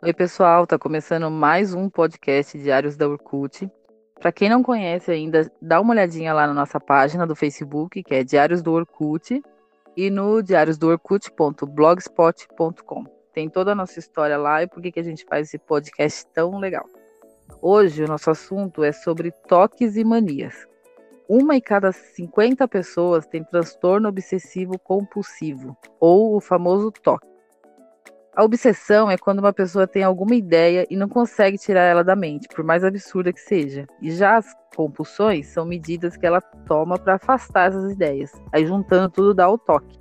Oi, pessoal, tá começando mais um podcast Diários da Orkut. Para quem não conhece ainda, dá uma olhadinha lá na nossa página do Facebook, que é Diários do Orkut, e no diariosdoorkut.blogspot.com. Tem toda a nossa história lá e por que, que a gente faz esse podcast tão legal. Hoje o nosso assunto é sobre toques e manias. Uma em cada 50 pessoas tem transtorno obsessivo compulsivo, ou o famoso toque. A obsessão é quando uma pessoa tem alguma ideia e não consegue tirar ela da mente, por mais absurda que seja. E já as compulsões são medidas que ela toma para afastar essas ideias. Aí juntando tudo dá o toque.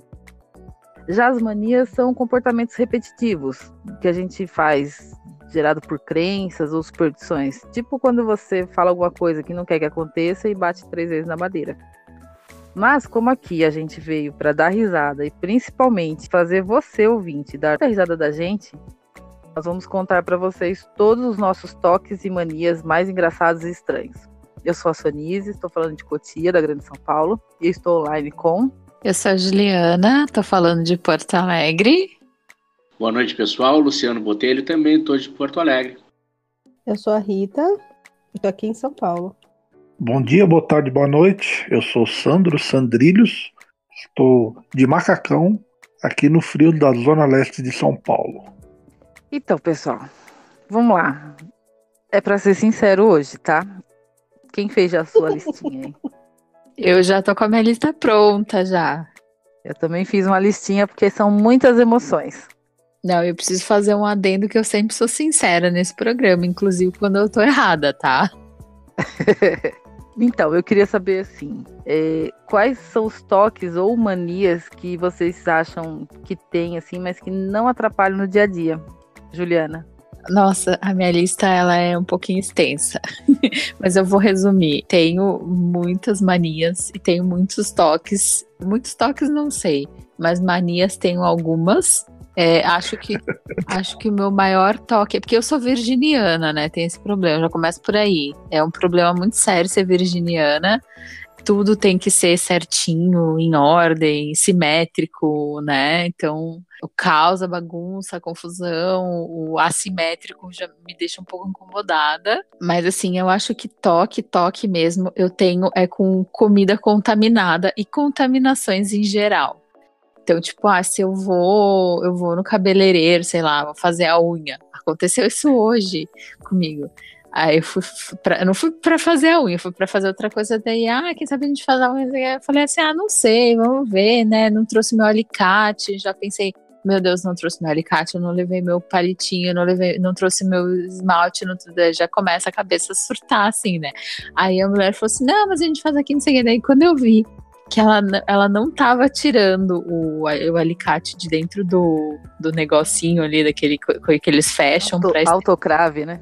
Já as manias são comportamentos repetitivos que a gente faz gerado por crenças ou superstições. Tipo quando você fala alguma coisa que não quer que aconteça e bate três vezes na madeira. Mas como aqui a gente veio para dar risada e principalmente fazer você ouvinte dar a risada da gente, nós vamos contar para vocês todos os nossos toques e manias mais engraçados e estranhos. Eu sou a Sonise, estou falando de Cotia, da Grande São Paulo, e estou online com. Eu sou a Juliana, estou falando de Porto Alegre. Boa noite, pessoal. Luciano Botelho, também estou de Porto Alegre. Eu sou a Rita, estou aqui em São Paulo. Bom dia, boa tarde, boa noite. Eu sou Sandro Sandrilhos, estou de Macacão, aqui no frio da Zona Leste de São Paulo. Então, pessoal, vamos lá. É para ser sincero hoje, tá? Quem fez já a sua listinha aí? Eu já tô com a minha lista pronta já. Eu também fiz uma listinha porque são muitas emoções. Não, eu preciso fazer um adendo que eu sempre sou sincera nesse programa, inclusive quando eu tô errada, tá? Então, eu queria saber assim, é, quais são os toques ou manias que vocês acham que tem, assim, mas que não atrapalham no dia a dia, Juliana? Nossa, a minha lista ela é um pouquinho extensa, mas eu vou resumir. Tenho muitas manias e tenho muitos toques. Muitos toques não sei, mas manias tenho algumas. É, acho que acho que o meu maior toque é porque eu sou virginiana, né? Tem esse problema, já começa por aí. É um problema muito sério ser virginiana. Tudo tem que ser certinho, em ordem, simétrico, né? Então, o caos, a bagunça, a confusão, o assimétrico já me deixa um pouco incomodada. Mas assim, eu acho que toque, toque mesmo, eu tenho é com comida contaminada e contaminações em geral. Então, tipo, ah, se eu vou, eu vou no cabeleireiro, sei lá, vou fazer a unha. Aconteceu isso hoje comigo. Aí eu fui pra, eu não fui para fazer a unha, fui para fazer outra coisa. Daí, ah, quem sabe a gente faz a unha? Eu falei assim, ah, não sei, vamos ver, né? Não trouxe meu alicate, já pensei, meu Deus, não trouxe meu alicate, eu não levei meu palitinho, não levei, não trouxe meu esmalte, não, já começa a cabeça a surtar, assim, né? Aí a mulher falou assim, não, mas a gente faz aqui, não sei o que. Daí quando eu vi que ela, ela não tava tirando o, o alicate de dentro do, do negocinho ali, daquele que eles fecham Auto, pra autocrave, né?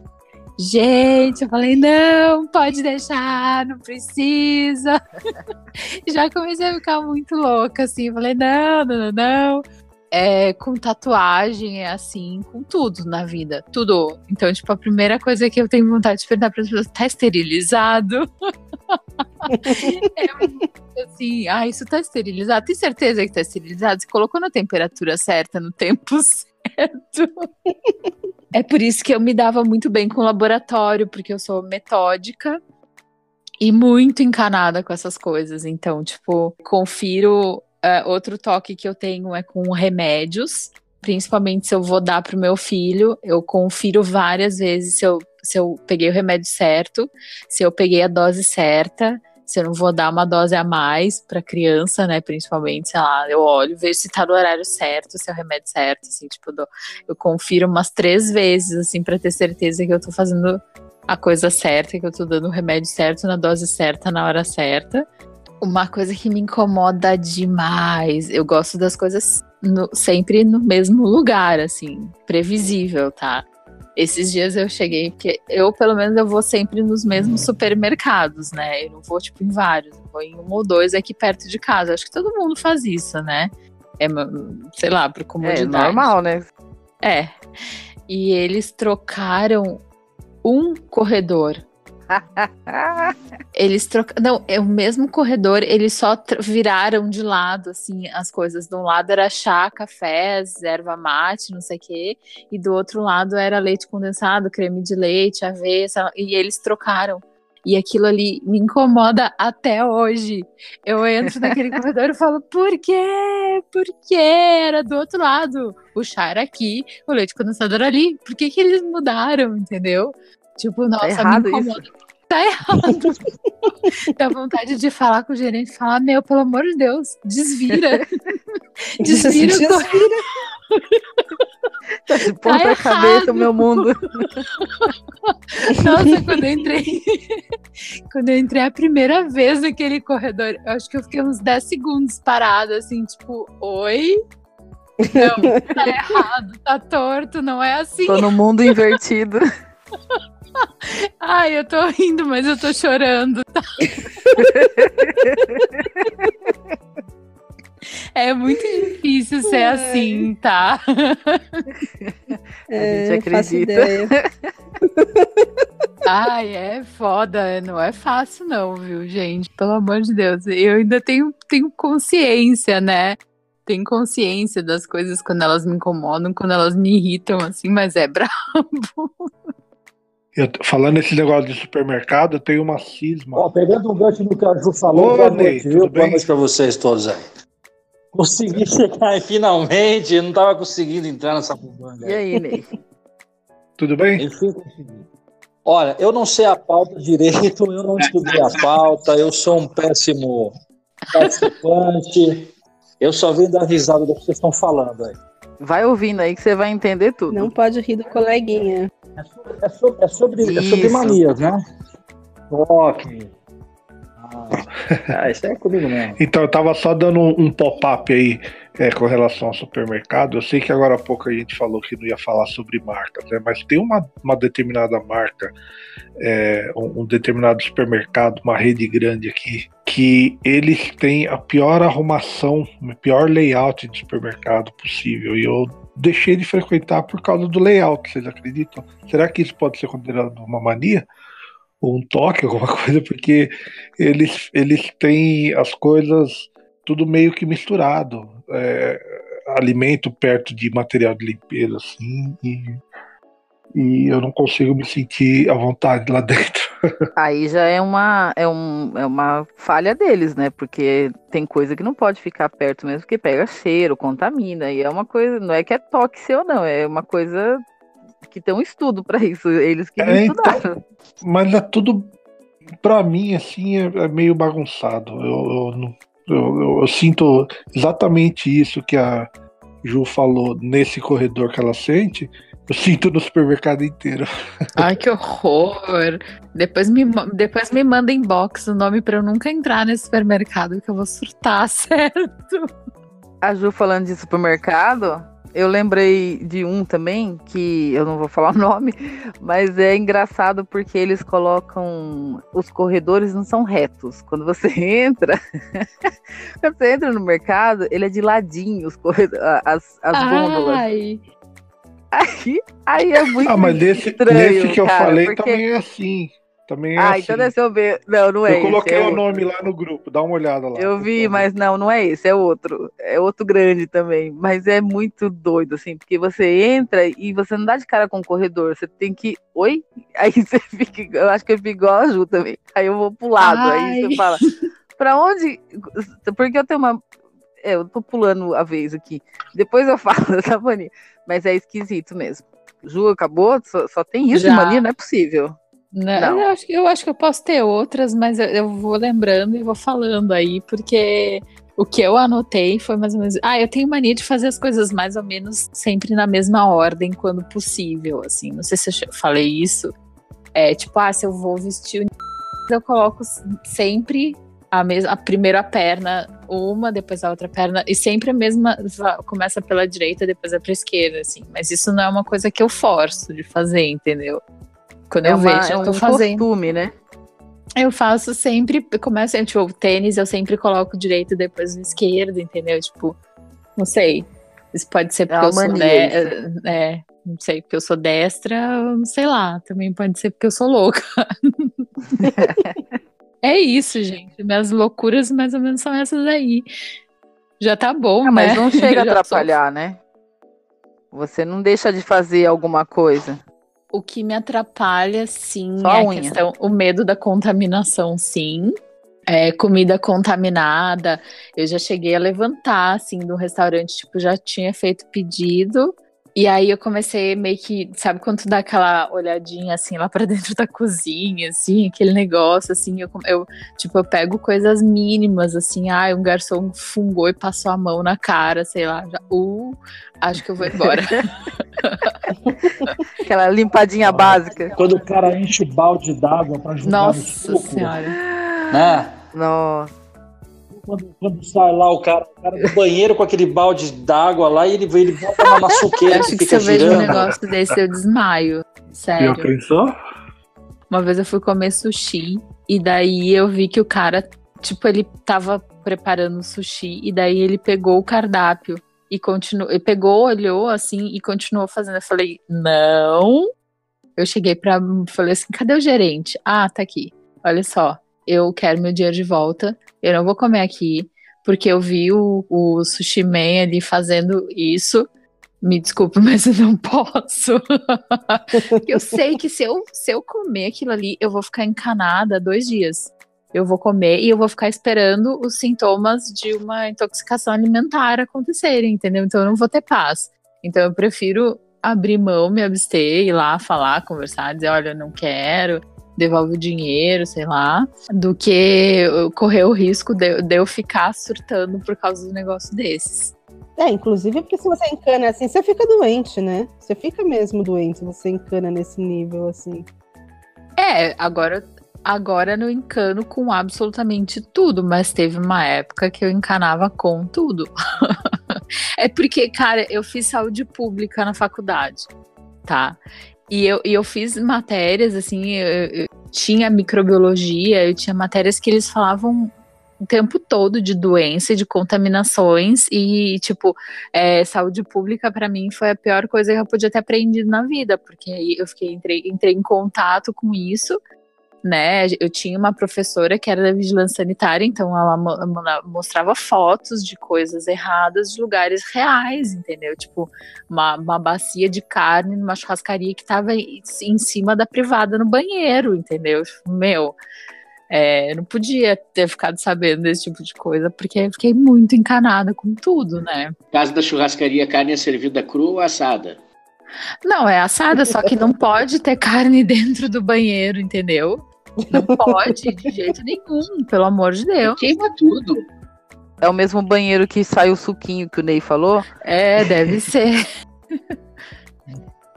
Gente, eu falei, não, pode deixar, não precisa. Já comecei a ficar muito louca, assim. Falei, não, não, não, não. É, com tatuagem, é assim, com tudo na vida, tudo. Então, tipo, a primeira coisa que eu tenho vontade de perguntar para as pessoas, tá esterilizado? é assim, ah, isso tá esterilizado. Tem certeza que tá esterilizado? Você colocou na temperatura certa, no tempo certo. é por isso que eu me dava muito bem com o laboratório, porque eu sou metódica e muito encanada com essas coisas. Então, tipo, confiro. Uh, outro toque que eu tenho é com remédios principalmente se eu vou dar pro meu filho, eu confiro várias vezes se eu, se eu peguei o remédio certo, se eu peguei a dose certa, se eu não vou dar uma dose a mais para criança, né, principalmente, sei lá, eu olho, vejo se tá no horário certo, se é o remédio certo, assim, tipo, eu, eu confiro umas três vezes, assim, para ter certeza que eu tô fazendo a coisa certa, que eu tô dando o remédio certo na dose certa, na hora certa. Uma coisa que me incomoda demais, eu gosto das coisas no, sempre no mesmo lugar, assim, previsível, tá? Esses dias eu cheguei, porque eu, pelo menos, eu vou sempre nos mesmos supermercados, né? Eu não vou, tipo, em vários, eu vou em um ou dois aqui perto de casa. Acho que todo mundo faz isso, né? É, sei lá, por comodidade. É normal, né? É. E eles trocaram um corredor Eles trocam. Não, é o mesmo corredor, eles só viraram de lado, assim, as coisas. De um lado era chá, café, erva mate, não sei o quê. E do outro lado era leite condensado, creme de leite, aveia, e eles trocaram. E aquilo ali me incomoda até hoje. Eu entro naquele corredor e falo, por quê? Por quê? Era do outro lado. O chá era aqui, o leite condensado era ali. Por que, que eles mudaram, entendeu? Tipo, tá nossa, tá errado me incomoda. Isso. Tá errado. Dá vontade de falar com o gerente e falar, meu, pelo amor de Deus, desvira. desvira. desvira. Tá de ponta tá cabeça o meu mundo. Nossa, quando eu entrei. quando eu entrei a primeira vez naquele corredor, eu acho que eu fiquei uns 10 segundos parada, assim, tipo, oi? Não, tá errado, tá torto, não é assim. Tô no mundo invertido. Ai, eu tô rindo, mas eu tô chorando, tá? É muito difícil ser é. assim, tá? É, a gente acredita. Ai, é foda, não é fácil não, viu, gente? Pelo amor de Deus. Eu ainda tenho, tenho consciência, né? Tenho consciência das coisas quando elas me incomodam, quando elas me irritam, assim, mas é brabo. Eu, falando esse negócio de supermercado, eu tenho uma cisma. Ó, pegando um gancho do que a Ju falou, Ô, boa Ney, noite, viu? Boa noite pra vocês todos aí. Consegui chegar finalmente, eu não estava conseguindo entrar nessa bubanga. E aí, Ney? Tudo bem? Enfim, consegui. Olha, eu não sei a pauta direito, eu não estudei a pauta, eu sou um péssimo participante. Eu só venho dar risada do que vocês estão falando aí. Vai ouvindo aí que você vai entender tudo. Não pode rir do coleguinha. É sobre, é sobre, é sobre, é sobre manias, né? Ok. Ah, isso é comigo mesmo. Então, eu tava só dando um, pop-up aí é, com relação ao supermercado. Eu sei que agora há pouco a gente falou que não ia falar sobre marcas, né? mas tem uma, uma determinada marca, é, um, um, determinado supermercado, uma rede grande aqui, que eles têm a pior arrumação, o pior layout de supermercado possível. E eu deixei de frequentar por causa do layout, vocês acreditam? Será que isso pode ser considerado uma mania? ou um toque, alguma coisa, porque eles, eles têm as coisas tudo meio que misturado. É, alimento perto de material de limpeza, assim, e, e eu não consigo me sentir à vontade lá dentro. Aí já é uma, é, um, é uma falha deles, né? Porque tem coisa que não pode ficar perto mesmo, porque pega cheiro, contamina, e é uma coisa, não é que é toque seu, não, é uma coisa que tem um estudo para isso, eles que é, então, estudaram. Então, mas é tudo, para mim, assim, é, é meio bagunçado. Eu, eu, eu, eu, sinto exatamente isso que a Ju falou nesse corredor que ela sente. Eu sinto no supermercado inteiro. Ai, que horror! Depois me, depois me manda inbox o nome para eu nunca entrar nesse supermercado, que eu vou surtar, certo? A Ju falando de supermercado, eu lembrei de um também, que eu não vou falar o nome, mas é engraçado porque eles colocam. Os corredores não são retos. Quando você entra, quando você entra no mercado, ele é de ladinho, os corredores, as, as gôndolas. Aí, aí é muito Ah, mas desse, estranho, nesse que eu cara, falei porque... também é assim. Também é ah, assim. então deve ser o B. Não, não é Eu coloquei é o nome lá no grupo, dá uma olhada lá. Eu vi, mas não, não é esse, é outro. É outro grande também. Mas é muito doido, assim, porque você entra e você não dá de cara com o corredor. Você tem que. Oi? Aí você fica. Eu acho que eu fico igual a Ju também. Aí eu vou pro lado. Ai. Aí você fala. Pra onde. Porque eu tenho uma. É, eu tô pulando a vez aqui. Depois eu falo dessa mania. Mas é esquisito mesmo. Ju, acabou? Só, só tem isso Já. de mania? Não é possível. Não, não. Eu, acho, eu acho que eu posso ter outras, mas eu, eu, vou lembrando e vou falando aí, porque o que eu anotei foi mais ou menos. Ah, eu tenho mania de fazer as coisas mais ou menos sempre na mesma ordem, quando possível, assim. Não sei se eu falei isso. É tipo, ah, se eu vou vestir o. Eu coloco sempre a, mesma, a primeira perna, uma, depois a outra perna, e sempre a mesma. Começa pela direita, depois é pra esquerda, assim. Mas isso não é uma coisa que eu forço de fazer, entendeu? Quando é eu uma, vejo, é eu tô um fazendo. costume, né? Eu faço sempre, começo, tipo, tênis eu sempre coloco direito depois no esquerdo, entendeu? Tipo, não sei. Isso pode ser porque é eu sou de... é, não sei, porque eu sou destra, não sei lá, também pode ser porque eu sou louca. É isso, gente. Minhas loucuras mais ou menos são essas aí. Já tá bom, Ah, né? mas não chega a Já sou- atrapalhar, né? Você não deixa de fazer alguma coisa. O que me atrapalha, sim, Só a é a unha. questão, o medo da contaminação, sim. É, comida contaminada. Eu já cheguei a levantar, assim, do restaurante, tipo, já tinha feito pedido. E aí eu comecei meio que, sabe quando tu dá aquela olhadinha, assim, lá pra dentro da cozinha, assim, aquele negócio, assim, eu, eu tipo, eu pego coisas mínimas, assim, ah, um garçom fungou e passou a mão na cara, sei lá, já, uh, acho que eu vou embora. Aquela limpadinha básica. Quando o cara enche o balde d'água para jogar no Nossa suco, senhora. né? Nossa. Quando, quando sai lá o cara, o cara do banheiro com aquele balde d'água lá e ele, ele bota Eu acho que que se eu vejo um negócio desse, eu desmaio. Já Sério. pensou? Uma vez eu fui comer sushi e daí eu vi que o cara, tipo, ele tava preparando o sushi e daí ele pegou o cardápio e continuou, ele pegou, olhou assim e continuou fazendo. Eu falei, não. Eu cheguei pra. Falei assim, cadê o gerente? Ah, tá aqui. Olha só, eu quero meu dinheiro de volta. Eu não vou comer aqui, porque eu vi o, o sushi man ali fazendo isso. Me desculpe, mas eu não posso. eu sei que se eu, se eu comer aquilo ali, eu vou ficar encanada dois dias. Eu vou comer e eu vou ficar esperando os sintomas de uma intoxicação alimentar acontecerem, entendeu? Então eu não vou ter paz. Então eu prefiro abrir mão, me abster, ir lá falar, conversar, dizer, olha, eu não quero, devolve o dinheiro, sei lá, do que eu correr o risco de, de eu ficar surtando por causa do negócio desses. É, inclusive porque se você encana assim, você fica doente, né? Você fica mesmo doente se você encana nesse nível assim. É, agora, agora não encano com absolutamente tudo, mas teve uma época que eu encanava com tudo. é porque, cara, eu fiz saúde pública na faculdade, tá? E eu, e eu fiz matérias, assim, eu, eu tinha microbiologia, eu tinha matérias que eles falavam o tempo todo de doença de contaminações e, tipo, é, saúde pública para mim foi a pior coisa que eu podia ter aprendido na vida, porque aí eu fiquei entrei, entrei em contato com isso, né? Eu tinha uma professora que era da vigilância sanitária, então ela mo- mo- mostrava fotos de coisas erradas de lugares reais, entendeu? Tipo, uma, uma bacia de carne numa churrascaria que estava em cima da privada no banheiro, entendeu? Tipo, Meu, é, eu não podia ter ficado sabendo desse tipo de coisa, porque eu fiquei muito encanada com tudo, né? No caso da churrascaria, a carne é servida crua ou assada? Não, é assada, só que não pode ter carne dentro do banheiro, entendeu? Não pode, de jeito nenhum, pelo amor de Deus. Queima tudo. É o mesmo banheiro que sai o suquinho que o Ney falou? É, deve ser.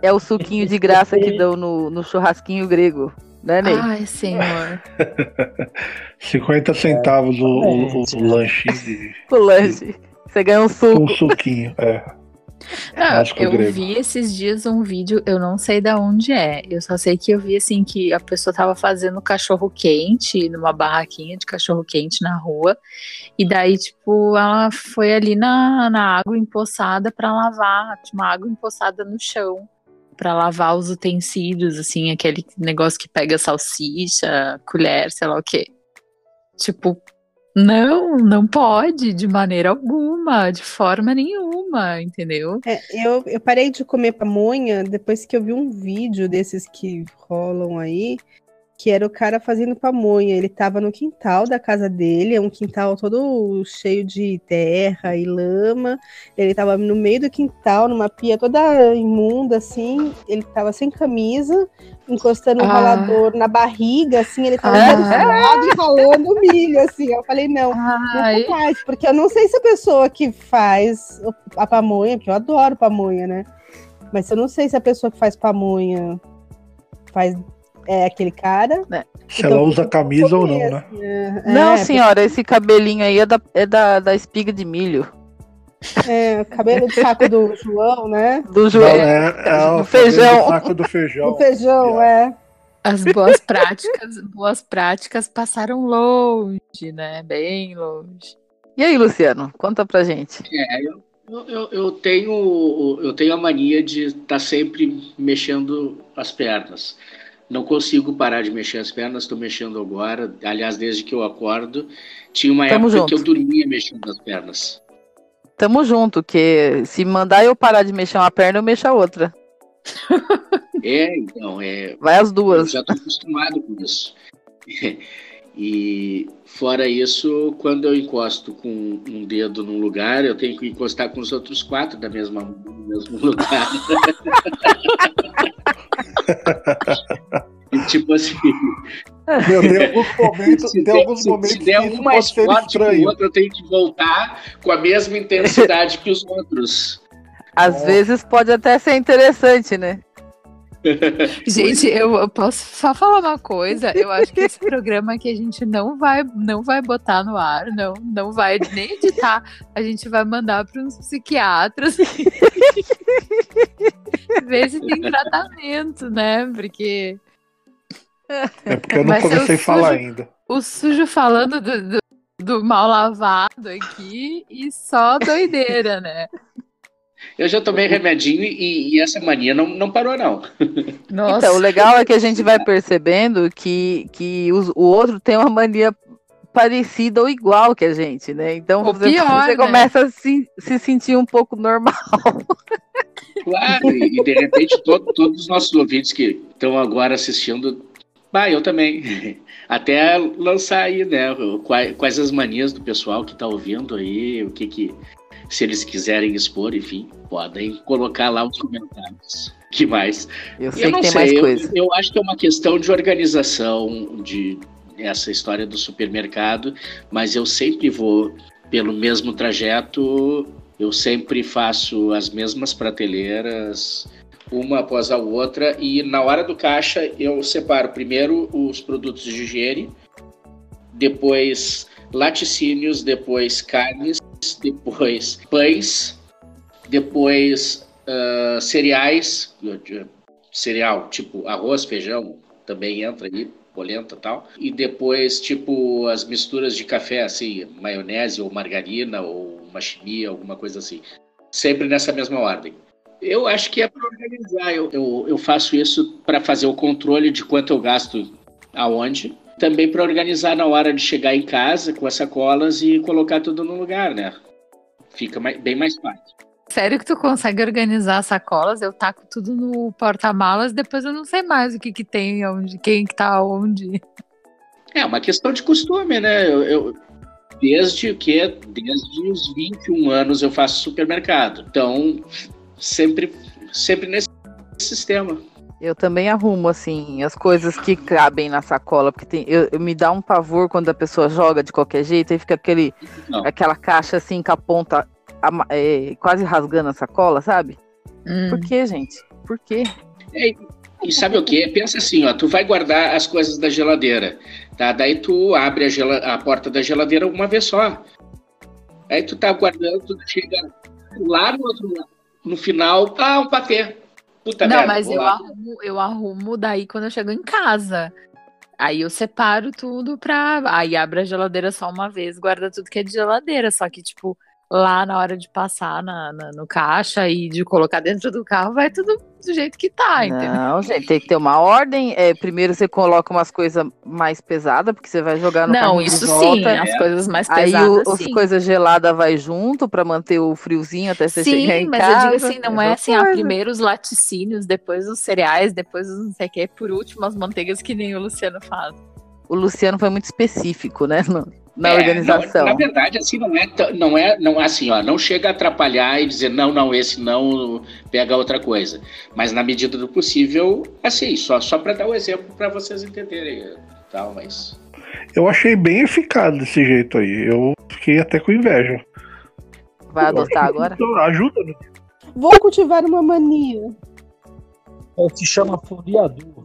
É o suquinho de graça que dão no, no churrasquinho grego, né, Ney? Ai, senhor. 50 centavos o, o, o lanchinho de, O lanche. Você ganha um suco. um suquinho. É. Não, Mágico eu grego. vi esses dias um vídeo, eu não sei da onde é. Eu só sei que eu vi assim que a pessoa tava fazendo cachorro quente numa barraquinha de cachorro quente na rua. E daí, tipo, ela foi ali na, na água empoçada pra lavar, tinha uma água empoçada no chão pra lavar os utensílios, assim, aquele negócio que pega salsicha, colher, sei lá o quê. Tipo, não, não pode de maneira alguma, de forma nenhuma, entendeu? É, eu, eu parei de comer pamonha depois que eu vi um vídeo desses que rolam aí, que era o cara fazendo pamonha. Ele tava no quintal da casa dele, é um quintal todo cheio de terra e lama. Ele tava no meio do quintal, numa pia toda imunda, assim. Ele tava sem camisa, encostando o Ah. ralador na barriga, assim. Ele tava Ah. e ralando milho, assim. Eu falei, não, Ai, Nunca mais, porque eu não sei se a pessoa que faz a pamonha, porque eu adoro pamonha, né? Mas eu não sei se a pessoa que faz pamonha faz é aquele cara. Se ela usa camisa ou não, né? É, Não, é, senhora, esse cabelinho aí é da, é da, da espiga de milho. É, o cabelo de saco do João, né? Do Não, joelho. é, é o feijão. o saco do feijão. O feijão, é. as boas práticas, boas práticas passaram longe, né? Bem longe. E aí, Luciano? Conta pra gente. É, eu, eu, eu tenho, eu tenho a mania de estar sempre mexendo as pernas. Não consigo parar de mexer as pernas, estou mexendo agora. Aliás, desde que eu acordo, tinha uma Tamo época junto. que eu dormia mexendo as pernas. Tamo junto, que se mandar eu parar de mexer uma perna, eu mexo a outra. É, então, é, Vai as eu duas. já estou acostumado com isso. E fora isso, quando eu encosto com um dedo num lugar, eu tenho que encostar com os outros quatro da mesma, no mesmo lugar. E, tipo assim, Meu, tem alguns momentos, se tem der, alguns se- momentos se der que um mais forte que o outro, eu tenho que voltar com a mesma intensidade que os outros. Às vezes pode até ser interessante, né? Gente, eu, eu posso só falar uma coisa. Eu acho que esse programa aqui a gente não vai, não vai botar no ar, não, não vai nem editar. A gente vai mandar para uns psiquiatras ver se tem tratamento, né? Porque É porque eu não o comecei a falar sujo. ainda. o sujo falando do, do, do mal lavado aqui e só doideira, né? Eu já tomei remedinho e, e essa mania não, não parou, não. Nossa. Então, o legal é que a gente vai percebendo que, que os- o outro tem uma mania parecida ou igual que a gente, né? Então Ou você, pior, você né? começa a se, se sentir um pouco normal. Claro, e, e de repente todo- todos os nossos ouvintes que estão agora assistindo, bah, eu também. Até lançar aí, né? Quais, quais as manias do pessoal que está ouvindo aí, o que que. Se eles quiserem expor, enfim, podem colocar lá os comentários. Que mais? Eu sei eu que não tem sei, mais eu, coisa. eu acho que é uma questão de organização, de essa história do supermercado, mas eu sempre vou pelo mesmo trajeto, eu sempre faço as mesmas prateleiras, uma após a outra, e na hora do caixa eu separo primeiro os produtos de higiene, depois laticínios, depois carnes, depois pães, depois ah, cereais, cereal, tipo arroz, feijão, também entra aí, polenta e tal. E depois, tipo, as misturas de café, assim, maionese ou margarina ou uma chimia, alguma coisa assim. Sempre nessa mesma ordem. Eu acho que é para organizar. Eu, eu, eu faço isso para fazer o controle de quanto eu gasto aonde. Também para organizar na hora de chegar em casa com as sacolas e colocar tudo no lugar, né? Fica mais- bem mais fácil. Sério que tu consegue organizar as sacolas? Eu taco tudo no porta-malas, depois eu não sei mais o que que tem, onde, quem que tá onde. É uma questão de costume, né? Eu, eu- desde o que desde os 21 anos eu faço supermercado. Então, sempre sempre nesse sistema. Eu também arrumo, assim, as coisas que cabem na sacola, porque tem, eu, eu- me dá um pavor quando a pessoa joga de qualquer jeito, aí fica aquele, Não. aquela caixa assim com a ponta é, quase rasgando a sacola, sabe? Hum. Por que, gente? Por quê? E sabe o que? Pensa assim, ó, tu vai guardar as coisas da geladeira, tá? Daí tu abre a, gela- a porta da geladeira uma vez só. Aí tu tá guardando, tu chega lá no outro lado, no final, ah, um patê. Puta não, merda, mas eu lá. arrumo, eu arrumo daí quando eu chego em casa. Aí eu separo tudo pra. Aí abre a geladeira só uma vez, guarda tudo que é de geladeira. Só que, tipo, lá na hora de passar na, na- no caixa e de colocar dentro do carro, vai tudo do jeito que tá, entendeu? Não, gente, tem que ter uma ordem. É, primeiro você coloca umas coisas mais pesadas, porque você vai jogar no Não, isso sim, as coisas mais Aí pesadas. o, as sim. coisas geladas vai junto pra manter o friozinho até você chegar Sim, em mas casa. eu digo assim, não é essa assim, ah, primeiro os laticínios, depois os cereais, depois os não sei o que, por último as manteigas que nem o Luciano faz. O Luciano foi muito específico, né? na É, organização. não, na verdade, assim, não é, não é, não é assim, ó, não chega a atrapalhar e dizer, não, não, esse não, pega outra coisa. Mas na medida do possível, assim, só, só para dar o exemplo para vocês entenderem, tal, mas... Eu achei bem eficaz desse jeito aí. Eu fiquei até com inveja. Vai adotar agora? Ajuda, né? Vou cultivar uma mania. É, se chama foliador.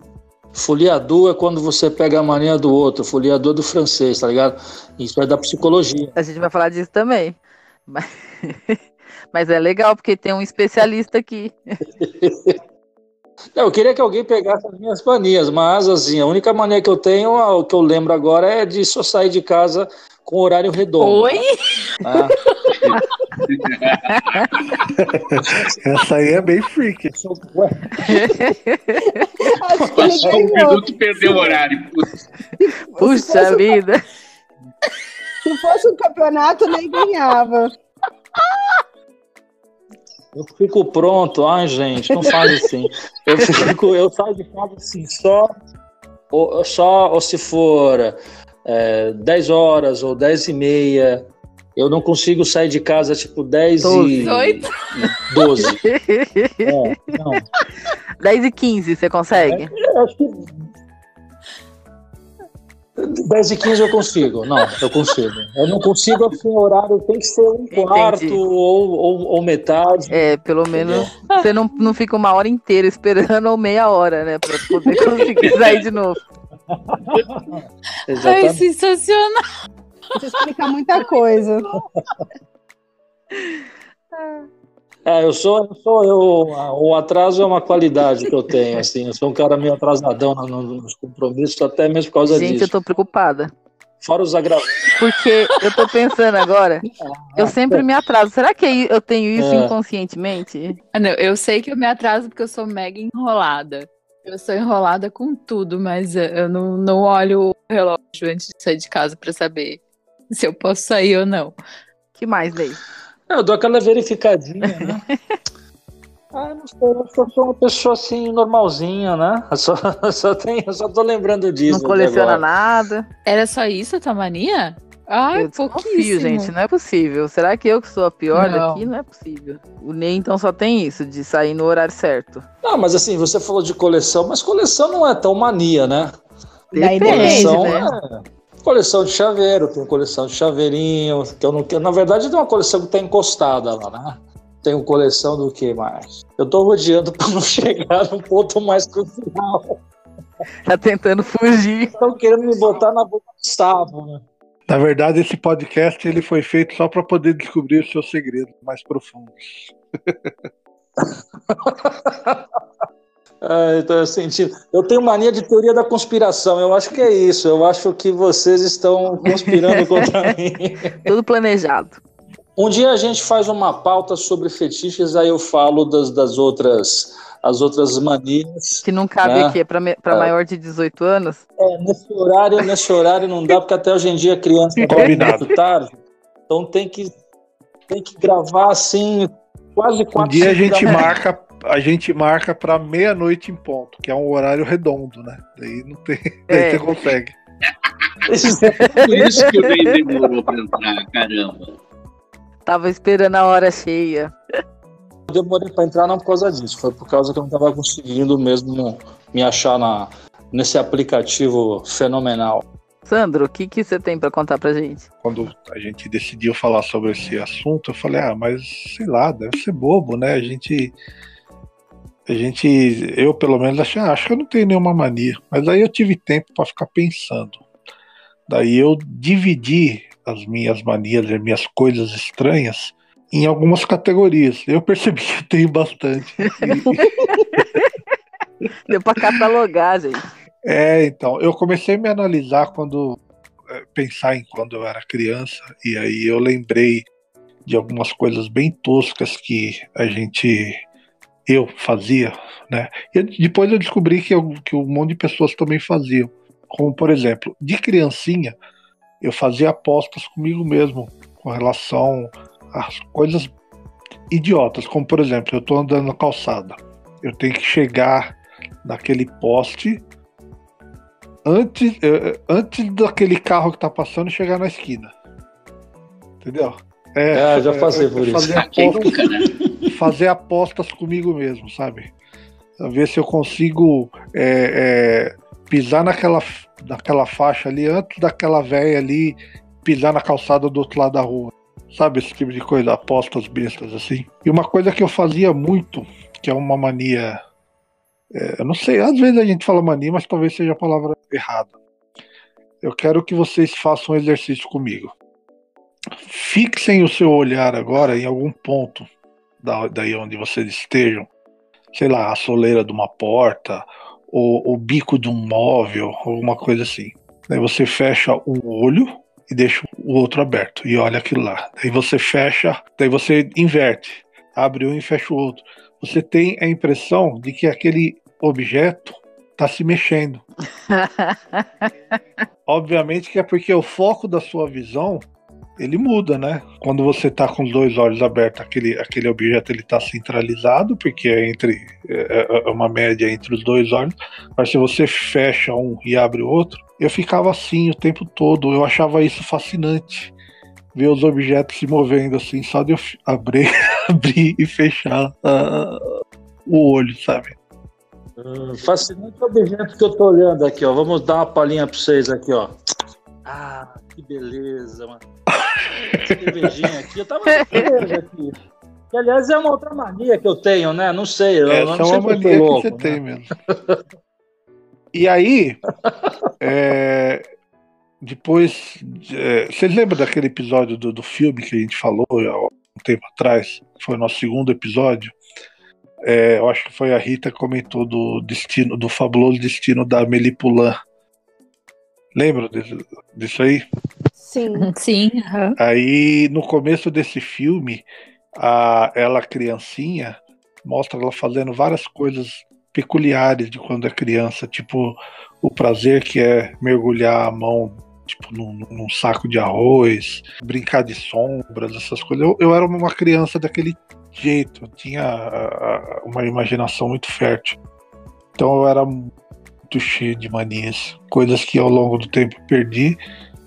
Foliador é quando você pega a mania do outro, foliador do francês, tá ligado? Isso é da psicologia. A gente vai falar disso também. Mas, mas é legal, porque tem um especialista aqui. Não, eu queria que alguém pegasse as minhas manias, mas assim, a única mania que eu tenho, o que eu lembro agora, é de só sair de casa com horário redondo. Oi? tá? Essa aí é bem freak. Passou um minuto, perdeu o horário. Puxa vida. Se fosse um campeonato, nem ganhava. Eu fico pronto, ai gente, não faz assim. Eu, fico, eu saio de casa assim, só, ou, só ou se for é, 10 horas ou 10 e meia. Eu não consigo sair de casa tipo 10 e 12. É, não. 10 e 15, você consegue? É, acho que 10 e 15 eu consigo. Não, eu consigo. Eu não consigo assim, horário tem que ser um quarto ou, ou, ou, metade. É, pelo menos você não, não fica uma hora inteira esperando ou meia hora, né? Pra poder conseguir sair de novo. Ai, sensacional. Isso explica muita coisa. É, eu sou, eu sou eu, o atraso é uma qualidade que eu tenho, assim, eu sou um cara meio atrasadão nos compromissos, até mesmo por causa Gente, disso. Gente, eu tô preocupada. Fora os agravantes. Porque eu tô pensando agora, eu sempre me atraso. Será que eu tenho isso é. inconscientemente? Ah, não, eu sei que eu me atraso porque eu sou mega enrolada. Eu sou enrolada com tudo, mas eu não, não olho o relógio antes de sair de casa para saber se eu posso sair ou não. que mais, Ney? Eu dou aquela verificadinha, né? ah, não sei, eu sou uma pessoa assim, normalzinha, né? Eu só, eu só, tenho, eu só tô lembrando disso. Não coleciona nada. Era só isso a tua mania? Ai, eu pouquíssimo. gente, não é possível. Será que eu que sou a pior não. daqui? Não é possível. O Ney, então, só tem isso, de sair no horário certo. Não, mas assim, você falou de coleção, mas coleção não é tão mania, né? Depende, coleção né? é coleção de chaveiro, tem coleção de chaveirinho, que eu não Na verdade, tem uma coleção que está encostada lá, né? Tenho coleção do que mais? Eu tô rodeando para não chegar no ponto mais crucial. Tá tentando fugir. Estão querendo me botar na boca do sapo, né? Na verdade, esse podcast ele foi feito só para poder descobrir os seus segredos mais profundos. É, então, eu, senti... eu tenho mania de teoria da conspiração. Eu acho que é isso. Eu acho que vocês estão conspirando contra mim. Tudo planejado. Um dia a gente faz uma pauta sobre fetiches, aí eu falo das, das outras as outras manias. Que não cabe né? aqui, é para é. maior de 18 anos? É, nesse horário, nesse horário não dá, porque até hoje em dia a criança dorme muito tarde. Então tem que, tem que gravar assim, quase quatro Um dia a gente marca a gente marca para meia-noite em ponto, que é um horário redondo, né? Daí não tem, daí é. você consegue. Por isso que o Ney demorou para entrar, caramba. Tava esperando a hora cheia. Demorei para entrar não por causa disso, foi por causa que eu não tava conseguindo mesmo me achar na, nesse aplicativo fenomenal. Sandro, o que, que você tem para contar pra gente? Quando a gente decidiu falar sobre esse assunto, eu falei, ah, mas sei lá, deve ser bobo, né? A gente a gente, eu pelo menos achei, ah, acho que eu não tenho nenhuma mania, mas aí eu tive tempo para ficar pensando. Daí eu dividi as minhas manias, as minhas coisas estranhas em algumas categorias. Eu percebi que tenho bastante. Deu para catalogar, gente. É, então, eu comecei a me analisar quando é, pensar em quando eu era criança e aí eu lembrei de algumas coisas bem toscas que a gente eu fazia, né? E depois eu descobri que, eu, que um monte de pessoas também faziam. Como, por exemplo, de criancinha, eu fazia apostas comigo mesmo com relação às coisas idiotas, como, por exemplo, eu estou andando na calçada, eu tenho que chegar naquele poste antes, eh, antes daquele carro que está passando chegar na esquina. Entendeu? É, é já passei por isso. Apostas, né? fazer apostas comigo mesmo, sabe? Ver se eu consigo é, é, pisar naquela, naquela faixa ali antes daquela velha ali pisar na calçada do outro lado da rua. Sabe, esse tipo de coisa, apostas bestas assim. E uma coisa que eu fazia muito, que é uma mania. É, eu não sei, às vezes a gente fala mania, mas talvez seja a palavra errada. Eu quero que vocês façam um exercício comigo. Fixem o seu olhar agora em algum ponto da, daí onde vocês estejam, sei lá, a soleira de uma porta, ou o bico de um móvel, alguma coisa assim. Daí você fecha um olho e deixa o outro aberto e olha aquilo lá. Daí você fecha, daí você inverte, abre um e fecha o outro. Você tem a impressão de que aquele objeto tá se mexendo. Obviamente que é porque o foco da sua visão ele muda, né? Quando você tá com os dois olhos abertos, aquele, aquele objeto ele tá centralizado, porque é entre é, é, é uma média entre os dois olhos. Mas se você fecha um e abre o outro, eu ficava assim o tempo todo. Eu achava isso fascinante. Ver os objetos se movendo assim, só de eu abrir, abrir e fechar uh, o olho, sabe? Hum, fascinante o objeto que eu tô olhando aqui, ó. Vamos dar uma palhinha pra vocês aqui, ó. Ah, que beleza, mano. Cervejinha aqui, eu tava aqui. Que, aliás, é uma outra mania que eu tenho, né? Não sei. Eu, Essa não é uma mania louco, que você né? tem mesmo. E aí, é, depois, é, vocês lembram daquele episódio do, do filme que a gente falou há um tempo atrás? Foi o nosso segundo episódio. É, eu acho que foi a Rita que comentou do destino, do fabuloso destino da Melipulan. Lembra disso, disso aí? Sim. Sim. Uhum. Aí no começo desse filme, a, ela criancinha mostra ela fazendo várias coisas peculiares de quando é criança, tipo o prazer que é mergulhar a mão tipo num, num saco de arroz, brincar de sombras, essas coisas. Eu, eu era uma criança daquele jeito, eu tinha uma imaginação muito fértil. Então eu era muito cheio de manias, coisas que ao longo do tempo perdi,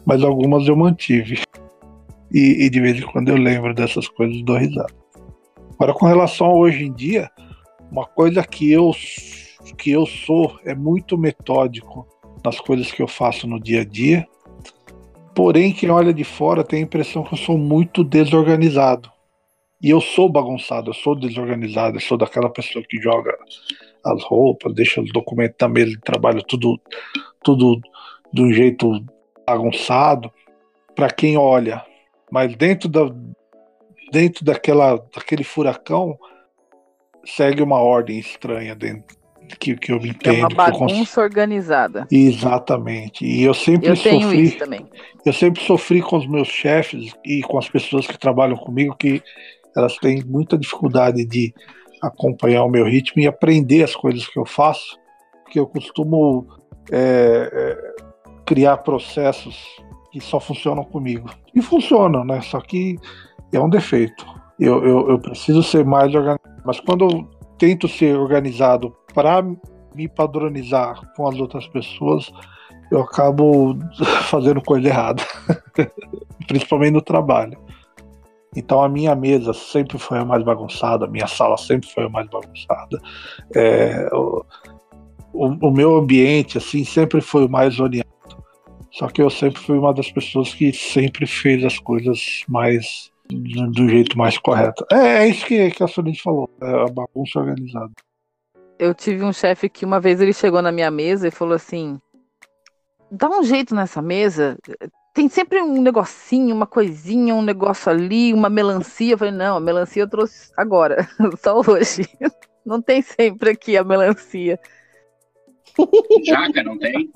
mas algumas eu mantive. E, e de vez em quando eu lembro dessas coisas do risada. Agora, com relação a hoje em dia, uma coisa que eu, que eu sou é muito metódico nas coisas que eu faço no dia a dia. Porém, quem olha de fora tem a impressão que eu sou muito desorganizado. E eu sou bagunçado, eu sou desorganizado, eu sou daquela pessoa que joga as roupas, deixa os documentos na mesa de trabalho tudo, tudo de um jeito bagunçado para quem olha. Mas dentro, da, dentro daquela, daquele furacão segue uma ordem estranha dentro que, que eu entendo. É uma bagunça cons... organizada. Exatamente. E eu sempre eu sofri. Eu sempre sofri com os meus chefes e com as pessoas que trabalham comigo que elas têm muita dificuldade de acompanhar o meu ritmo e aprender as coisas que eu faço, porque eu costumo é, é, criar processos que só funcionam comigo. E funcionam, né? Só que é um defeito. Eu, eu, eu preciso ser mais organizado. Mas quando eu tento ser organizado para me padronizar com as outras pessoas, eu acabo fazendo coisa errada. Principalmente no trabalho. Então a minha mesa sempre foi a mais bagunçada, a minha sala sempre foi a mais bagunçada. É, o, o, o, meu ambiente assim sempre foi o mais zoneado. Só que eu sempre fui uma das pessoas que sempre fez as coisas mais do, do jeito mais correto. É, é isso que, que a Solange falou, é a bagunça organizada. Eu tive um chefe que uma vez ele chegou na minha mesa e falou assim: dá um jeito nessa mesa, tem sempre um negocinho, uma coisinha, um negócio ali, uma melancia. Eu falei, não, a melancia eu trouxe agora, só hoje. Não tem sempre aqui a melancia. Jaca, não tem?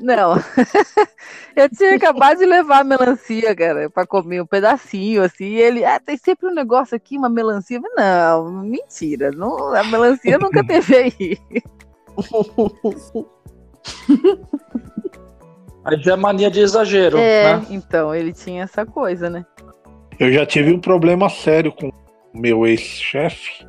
Não. eu tinha acabado de levar a melancia, cara, para comer um pedacinho, assim. E ele, ah, tem sempre um negócio aqui, uma melancia. Não, mentira. Não, a melancia nunca teve aí. Aí já é mania de exagero. É, né? então, ele tinha essa coisa, né? Eu já tive um problema sério com o meu ex-chefe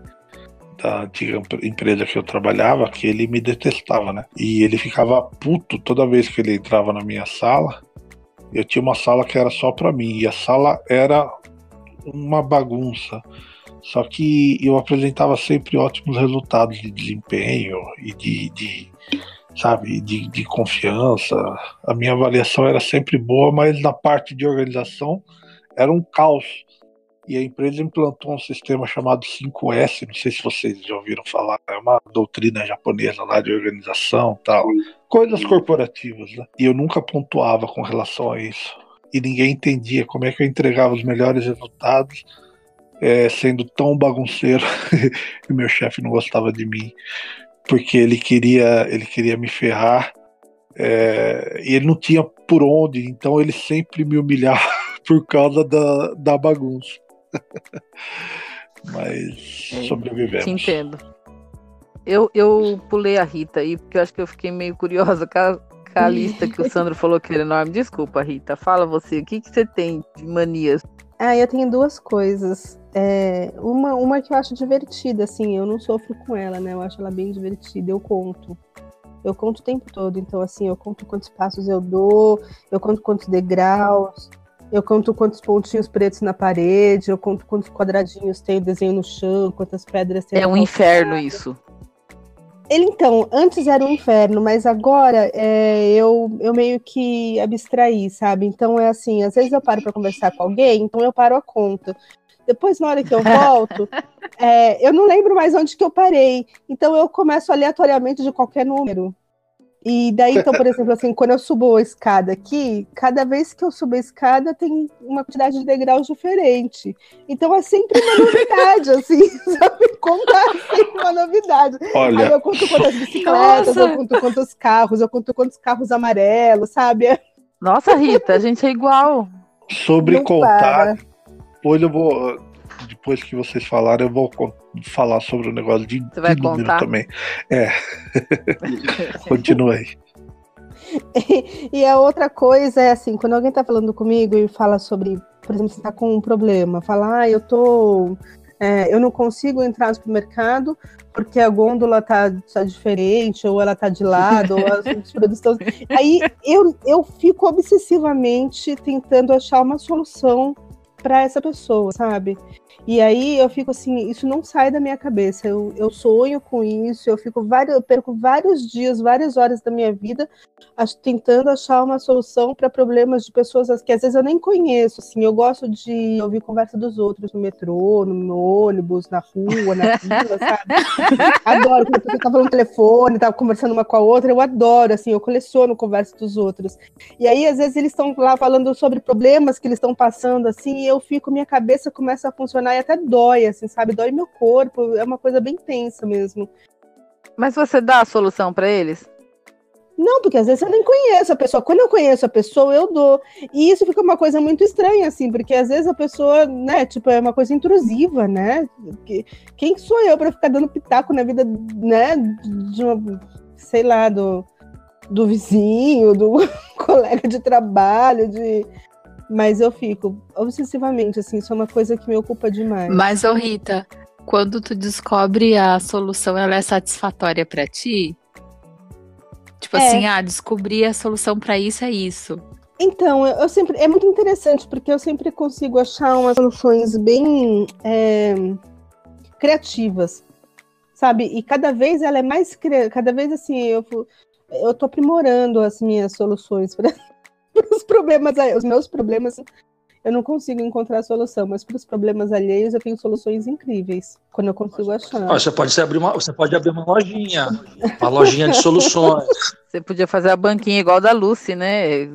da antiga empresa que eu trabalhava, que ele me detestava, né? E ele ficava puto toda vez que ele entrava na minha sala. Eu tinha uma sala que era só para mim, e a sala era uma bagunça. Só que eu apresentava sempre ótimos resultados de desempenho e de, de sabe, de, de confiança. A minha avaliação era sempre boa, mas na parte de organização era um caos. E a empresa implantou um sistema chamado 5S, não sei se vocês já ouviram falar, é uma doutrina japonesa lá de organização tal. Coisas corporativas, né? E eu nunca pontuava com relação a isso. E ninguém entendia como é que eu entregava os melhores resultados é, sendo tão bagunceiro e meu chefe não gostava de mim porque ele queria, ele queria me ferrar é, e ele não tinha por onde, então ele sempre me humilhava por causa da, da bagunça. Mas é, sobrevivemos. Te entendo. Eu, eu pulei a Rita aí, porque eu acho que eu fiquei meio curiosa com a, com a lista que o Sandro falou que era enorme. Desculpa, Rita. Fala você, o que, que você tem de manias? Ah, eu tenho duas coisas. É, uma, uma que eu acho divertida, assim, eu não sofro com ela, né? Eu acho ela bem divertida, eu conto. Eu conto o tempo todo, então assim, eu conto quantos passos eu dou, eu conto quantos degraus, eu conto quantos pontinhos pretos na parede, eu conto quantos quadradinhos tem o desenho no chão, quantas pedras tem. É um inferno isso. Ele, então, antes era um inferno, mas agora é, eu, eu meio que abstraí, sabe? Então é assim, às vezes eu paro para conversar com alguém, então eu paro a conta. Depois, na hora que eu volto, é, eu não lembro mais onde que eu parei. Então eu começo aleatoriamente de qualquer número. E daí, então, por exemplo, assim, quando eu subo a escada aqui, cada vez que eu subo a escada tem uma quantidade de degraus diferente. Então é sempre uma novidade, assim, sabe? Contar sempre uma novidade. Olha. Aí eu conto quantas bicicletas, Nossa. eu conto quantos carros, eu conto quantos carros amarelos, sabe? Nossa, Rita, a gente é igual. Sobre Não contar, para. depois eu vou. Depois que vocês falarem, eu vou falar sobre o negócio de, Você vai de número contar? também. É. Continua aí. E a outra coisa é assim, quando alguém tá falando comigo e fala sobre, por exemplo, você tá com um problema, fala, ah, eu tô. é, eu não consigo entrar no supermercado porque a gôndola tá, tá diferente, ou ela tá de lado, ou as, os produtos estão. Aí eu, eu fico obsessivamente tentando achar uma solução para essa pessoa, sabe? E aí eu fico assim, isso não sai da minha cabeça. Eu, eu sonho com isso, eu fico vários, eu perco vários dias, várias horas da minha vida tentando achar uma solução para problemas de pessoas que às vezes eu nem conheço. Assim, eu gosto de ouvir conversa dos outros no metrô, no, ônibus, na rua, na fila, sabe? Adoro quando a pessoa tá falando no telefone, tá conversando uma com a outra. Eu adoro, assim, eu coleciono conversa dos outros. E aí, às vezes, eles estão lá falando sobre problemas que eles estão passando, assim, e eu fico, minha cabeça começa a funcionar até dói, assim, sabe? Dói meu corpo, é uma coisa bem tensa mesmo. Mas você dá a solução pra eles? Não, porque às vezes eu nem conheço a pessoa. Quando eu conheço a pessoa, eu dou. E isso fica uma coisa muito estranha, assim, porque às vezes a pessoa, né, tipo, é uma coisa intrusiva, né? Que- Quem sou eu para ficar dando pitaco na vida, né, de uma, sei lá, do, do vizinho, do colega de trabalho, de. Mas eu fico obsessivamente, assim, isso é uma coisa que me ocupa demais. Mas, ô Rita, quando tu descobre a solução, ela é satisfatória pra ti? Tipo É. assim, ah, descobri a solução pra isso é isso. Então, eu, eu sempre. É muito interessante, porque eu sempre consigo achar umas soluções bem é, criativas, sabe? E cada vez ela é mais. Cada vez assim, eu, eu tô aprimorando as minhas soluções para problemas. Os meus problemas. Eu não consigo encontrar solução, mas para os problemas alheios eu tenho soluções incríveis quando eu consigo achar. Ó, você, pode abrir uma, você pode abrir uma lojinha, uma lojinha de soluções. Você podia fazer a banquinha igual da Lucy, né?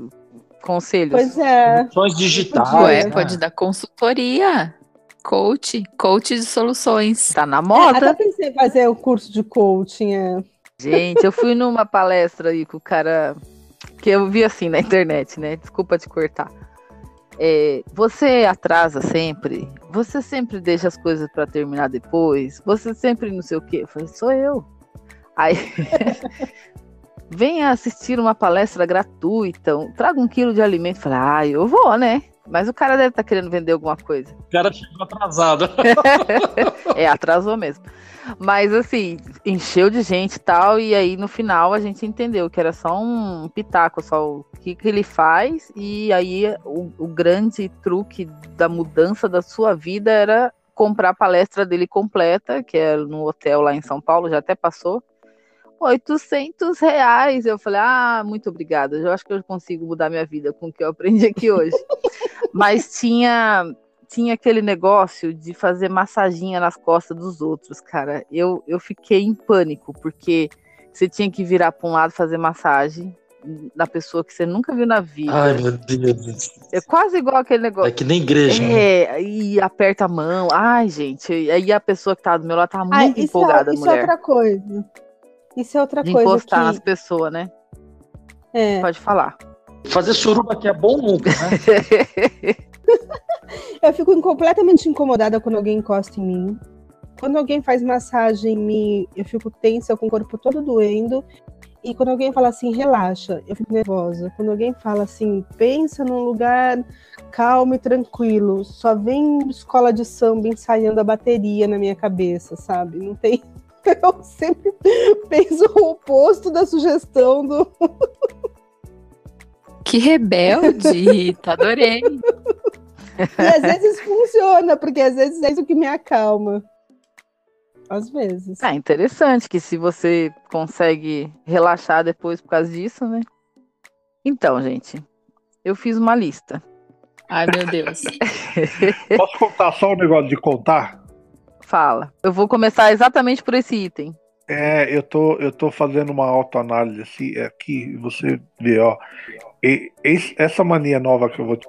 Conselhos. Pois é. Soluções digitais. Podia, Ué, né? pode dar consultoria. Coach, coach de soluções. Tá na Até moda. pensei em fazer o curso de coaching. é. Gente, eu fui numa palestra aí com o cara que eu vi assim na internet, né? Desculpa te cortar. É, você atrasa sempre, você sempre deixa as coisas para terminar depois, você sempre não sei o quê. Eu falei, sou eu. Aí, venha assistir uma palestra gratuita, traga um quilo de alimento. Eu falei, ah, eu vou, né? Mas o cara deve estar querendo vender alguma coisa. O cara chegou atrasado. É, atrasou mesmo. Mas assim, encheu de gente e tal, e aí no final a gente entendeu que era só um pitaco, só o que, que ele faz, e aí o, o grande truque da mudança da sua vida era comprar a palestra dele completa, que é no hotel lá em São Paulo, já até passou. 800 reais. Eu falei, ah, muito obrigada. Eu acho que eu consigo mudar minha vida com o que eu aprendi aqui hoje. Mas tinha tinha aquele negócio de fazer massaginha nas costas dos outros, cara. Eu, eu fiquei em pânico, porque você tinha que virar para um lado fazer massagem na pessoa que você nunca viu na vida. Ai, meu Deus. É quase igual aquele negócio. É que nem igreja. né? É, e aperta a mão. Ai, gente. Aí a pessoa que tava do meu lado tava Ah, muito isso, empolgada, é, isso é mulher. outra coisa. Isso é outra de coisa encostar que... nas pessoas, né? é. Pode falar. Fazer suruba que é bom nunca, né? Eu fico completamente incomodada quando alguém encosta em mim. quando alguém faz massagem em mim, eu fico tensa com o corpo todo doendo. E quando alguém fala assim, relaxa, eu fico nervosa. Quando alguém fala assim, pensa num lugar calmo e tranquilo, só vem escola de samba ensaiando a bateria na minha cabeça, sabe? Não tem. Eu sempre penso o oposto da sugestão do. Que rebelde! tá adorei. E às vezes funciona, porque às vezes é isso que me acalma. Às vezes. É interessante que se você consegue relaxar depois por causa disso, né? Então, gente, eu fiz uma lista. Ai, meu Deus. Posso contar só o um negócio de contar? Fala. Eu vou começar exatamente por esse item. É, eu tô, eu tô fazendo uma autoanálise assim, aqui, você vê, ó. E, esse, essa mania nova que eu vou te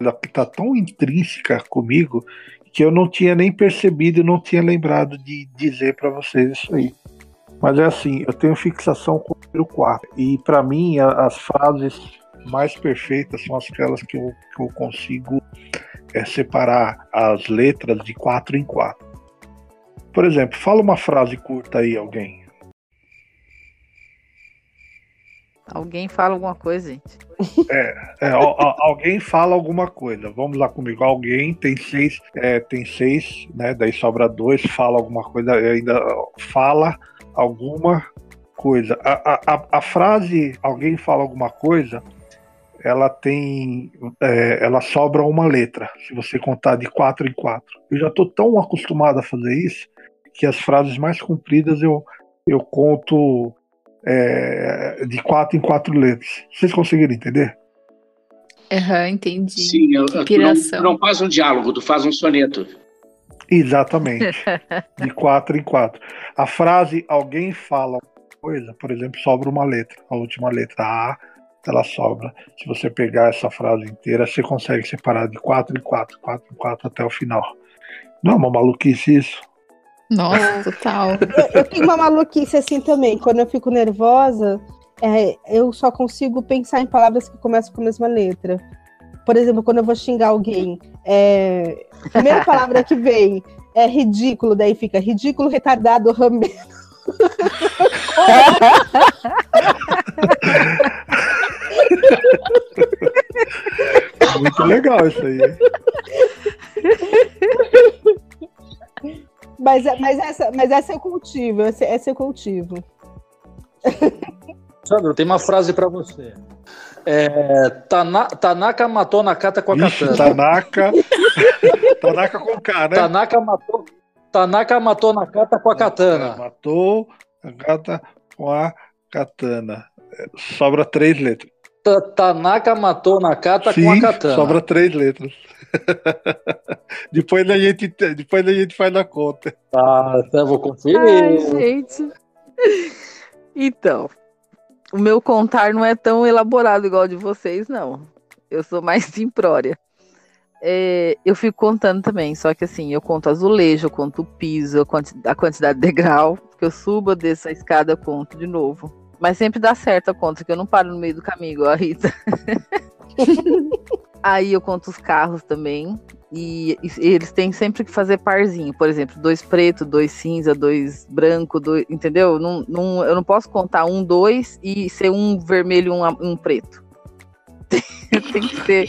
ela tá tão intrínseca comigo que eu não tinha nem percebido e não tinha lembrado de dizer para vocês isso aí. Mas é assim, eu tenho fixação com o número 4. E para mim, a, as frases mais perfeitas são aquelas que eu, que eu consigo é, separar as letras de quatro em quatro. Por exemplo, fala uma frase curta aí, alguém. Alguém fala alguma coisa, gente. É, é alguém fala alguma coisa. Vamos lá comigo. Alguém tem seis, é, tem seis, né? Daí sobra dois, fala alguma coisa, ainda fala alguma coisa. A, a, a frase alguém fala alguma coisa, ela tem, é, ela sobra uma letra. Se você contar de quatro em quatro. Eu já estou tão acostumado a fazer isso que as frases mais compridas eu eu conto é, de quatro em quatro letras. Vocês conseguiram entender? Aham, uhum, entendi. Sim, eu, tu não, não faz um diálogo, tu faz um soneto. Exatamente. de quatro em quatro. A frase alguém fala coisa, por exemplo, sobra uma letra, a última letra A, ela sobra. Se você pegar essa frase inteira, você consegue separar de quatro em quatro, quatro em quatro até o final. Não é uma maluquice isso? Nossa, total. eu, eu, tenho uma maluquice assim também. Quando eu fico nervosa, é, eu só consigo pensar em palavras que começam com a mesma letra. Por exemplo, quando eu vou xingar alguém, é, a primeira palavra que vem é ridículo, daí fica ridículo, retardado, rambeiro. Muito legal isso aí. Mas, mas, essa, mas essa eu cultivo, essa, essa eu cultivo. Sandro, tem uma frase para você. É, Tana, Tanaka matou Nakata com a Ixi, katana. Tanaka. Tanaka com K, né? Tanaka matou, Tanaka matou Nakata com a katana. Matou Nakata com a katana. Sobra três letras. Tanaka matou Nakata Sim, com a katana. Sobra três letras. depois, a gente, depois a gente faz a conta. Tá, até vou conferir. Ai, gente. Então, o meu contar não é tão elaborado igual de vocês, não. Eu sou mais simplória. É, eu fico contando também, só que assim, eu conto azulejo, eu conto o piso, a quantidade de degrau, que eu subo, desço a escada, eu conto de novo. Mas sempre dá certo a conta, que eu não paro no meio do caminho, igual a Rita. Aí eu conto os carros também. E, e, eles têm sempre que fazer parzinho. Por exemplo, dois preto, dois cinza, dois branco, dois, entendeu? Não, não, eu não posso contar um, dois e ser um vermelho e um, um preto. Tem que ser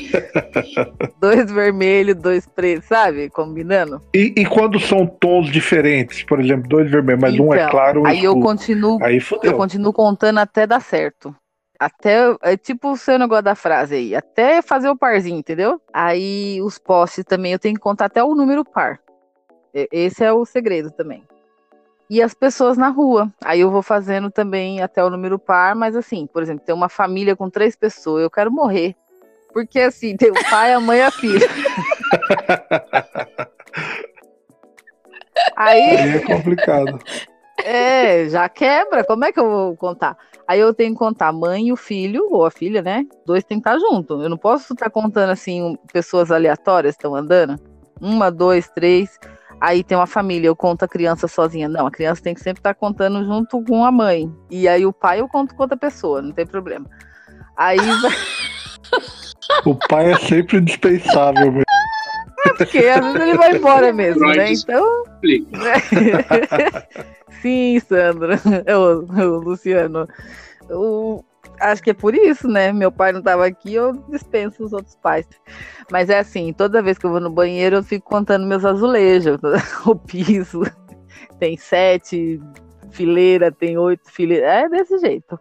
dois vermelhos, dois pretos, sabe? Combinando. E, e, quando são tons diferentes, por exemplo, dois vermelhos, mas então, um é então, claro. Aí eu continuo, aí eu continuo contando até dar certo. Até, é tipo o seu negócio da frase aí, até fazer o parzinho, entendeu? Aí os postes também eu tenho que contar até o número par. Esse é o segredo também. E as pessoas na rua. Aí eu vou fazendo também até o número par, mas assim, por exemplo, tem uma família com três pessoas, eu quero morrer. Porque assim, tem o pai, a mãe e a filha. Aí, aí é complicado. É, já quebra. Como é que eu vou contar? Aí eu tenho que contar a mãe e o filho, ou a filha, né? Dois tem que estar junto. Eu não posso estar contando assim, pessoas aleatórias estão andando. Uma, dois, três. Aí tem uma família, eu conto a criança sozinha. Não, a criança tem que sempre estar contando junto com a mãe. E aí o pai eu conto com outra pessoa, não tem problema. Aí O pai é sempre indispensável. Porque às vezes ele vai embora mesmo, Freud né? Então. explica. Sim, Sandra. Eu, eu, Luciano. Eu acho que é por isso, né? Meu pai não estava aqui, eu dispenso os outros pais. Mas é assim, toda vez que eu vou no banheiro, eu fico contando meus azulejos. O piso tem sete fileira, tem oito fileiras. É desse jeito.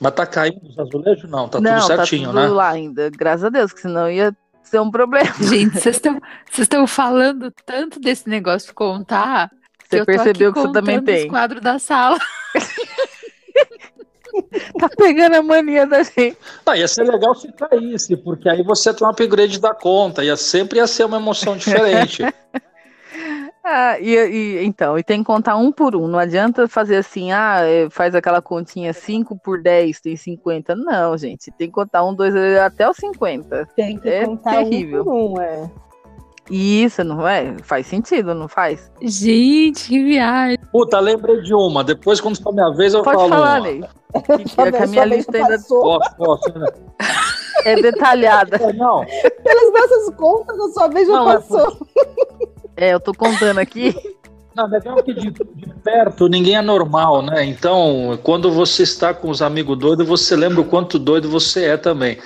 Mas tá caindo os azulejos? Não, tá não, tudo certinho, tá tudo né? lá ainda. Graças a Deus, que senão ia ser um problema. Gente, vocês estão vocês estão falando tanto desse negócio de contar. Você aqui percebeu que você também tem. quadros da sala. Tá pegando a mania da gente. Tá, ia ser legal se caísse, porque aí você tem um upgrade da conta, ia sempre ia ser uma emoção diferente. Ah, e, e- então, e tem que contar um por um. Não adianta fazer assim, ah, é, faz aquela continha 5 por 10, tem 50. Não, gente. Tem que contar um, dois, até os 50. Tem que É contar terrível. um por um, é. Isso não é? Faz sentido, não faz? Gente, que viagem. Puta, lembrei de uma. Depois, quando for minha vez, eu Pode falo falar, uma. Ney. Que, que a minha lista ainda passou. Posso, posso, né? é detalhada. É, Não, Pelas nossas contas, a sua vez já Não, é passou. É, eu tô contando aqui. não, legal que de, de perto ninguém é normal, né? Então, quando você está com os amigos doidos, você lembra o quanto doido você é também.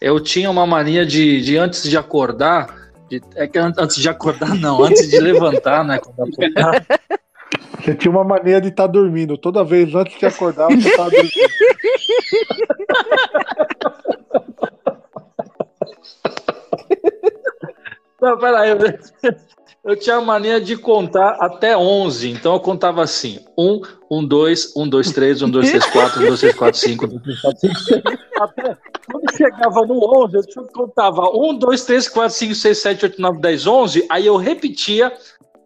Eu tinha uma mania de, de antes de acordar, de- é que an- antes de acordar, não, antes de levantar, né? Quando acordar, Você tinha uma mania de estar dormindo. Toda vez antes de acordar, você estava dormindo. Não, peraí. Eu, tinha a mania de contar até 11. Então eu contava assim: 1, 1, 2, 1, 2, 3, 1, 2, 3, 4, 1, 2, 3, 4, 5, 1, 2, 3, 4, 5, 6. Até quando chegava no 11, eu contava 1, 2, 3, 4, 5, 6, 7, 8, 9, 10, 11. Aí eu repetia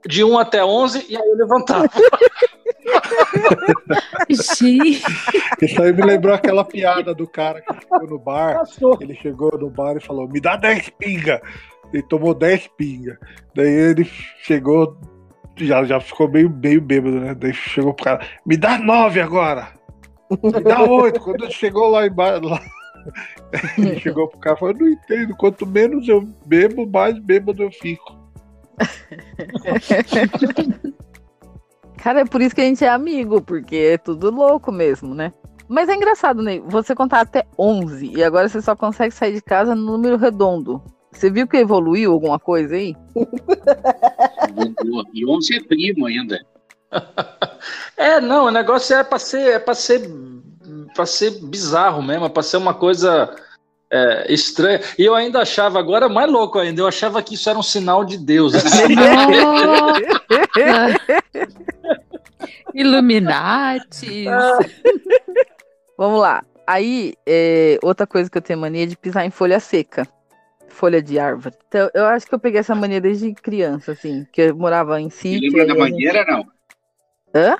de 1 até 11 e aí eu levantava. Gente, Isso aí me lembrou aquela piada do cara que chegou no bar. Passou. Ele chegou no bar e falou: Me dá 10 pinga. Ele tomou 10 pinga. Daí ele chegou, já, já ficou meio, meio bêbado, né? Daí chegou pro cara: Me dá 9 agora. Me dá 8. Quando ele chegou lá embaixo. Lá, ele chegou pro cara e falou: não entendo. Quanto menos eu bebo, mais bêbado eu fico. Cara, é por isso que a gente é amigo, porque é tudo louco mesmo, né? Mas é engraçado, Ney, você contar até 11 e agora você só consegue sair de casa no número redondo. Você viu que evoluiu alguma coisa aí? E 11 é primo ainda. É, não, o negócio é pra ser, é pra ser, pra ser bizarro mesmo, é pra ser uma coisa é, estranha. E eu ainda achava, agora mais louco ainda, eu achava que isso era um sinal de Deus. nossa. Illuminati. Vamos lá. Aí, é, outra coisa que eu tenho mania é de pisar em folha seca. Folha de árvore. Então, eu acho que eu peguei essa mania desde criança, assim, que eu morava em E sítio. lembra da a gente- mangueira, não? Hã?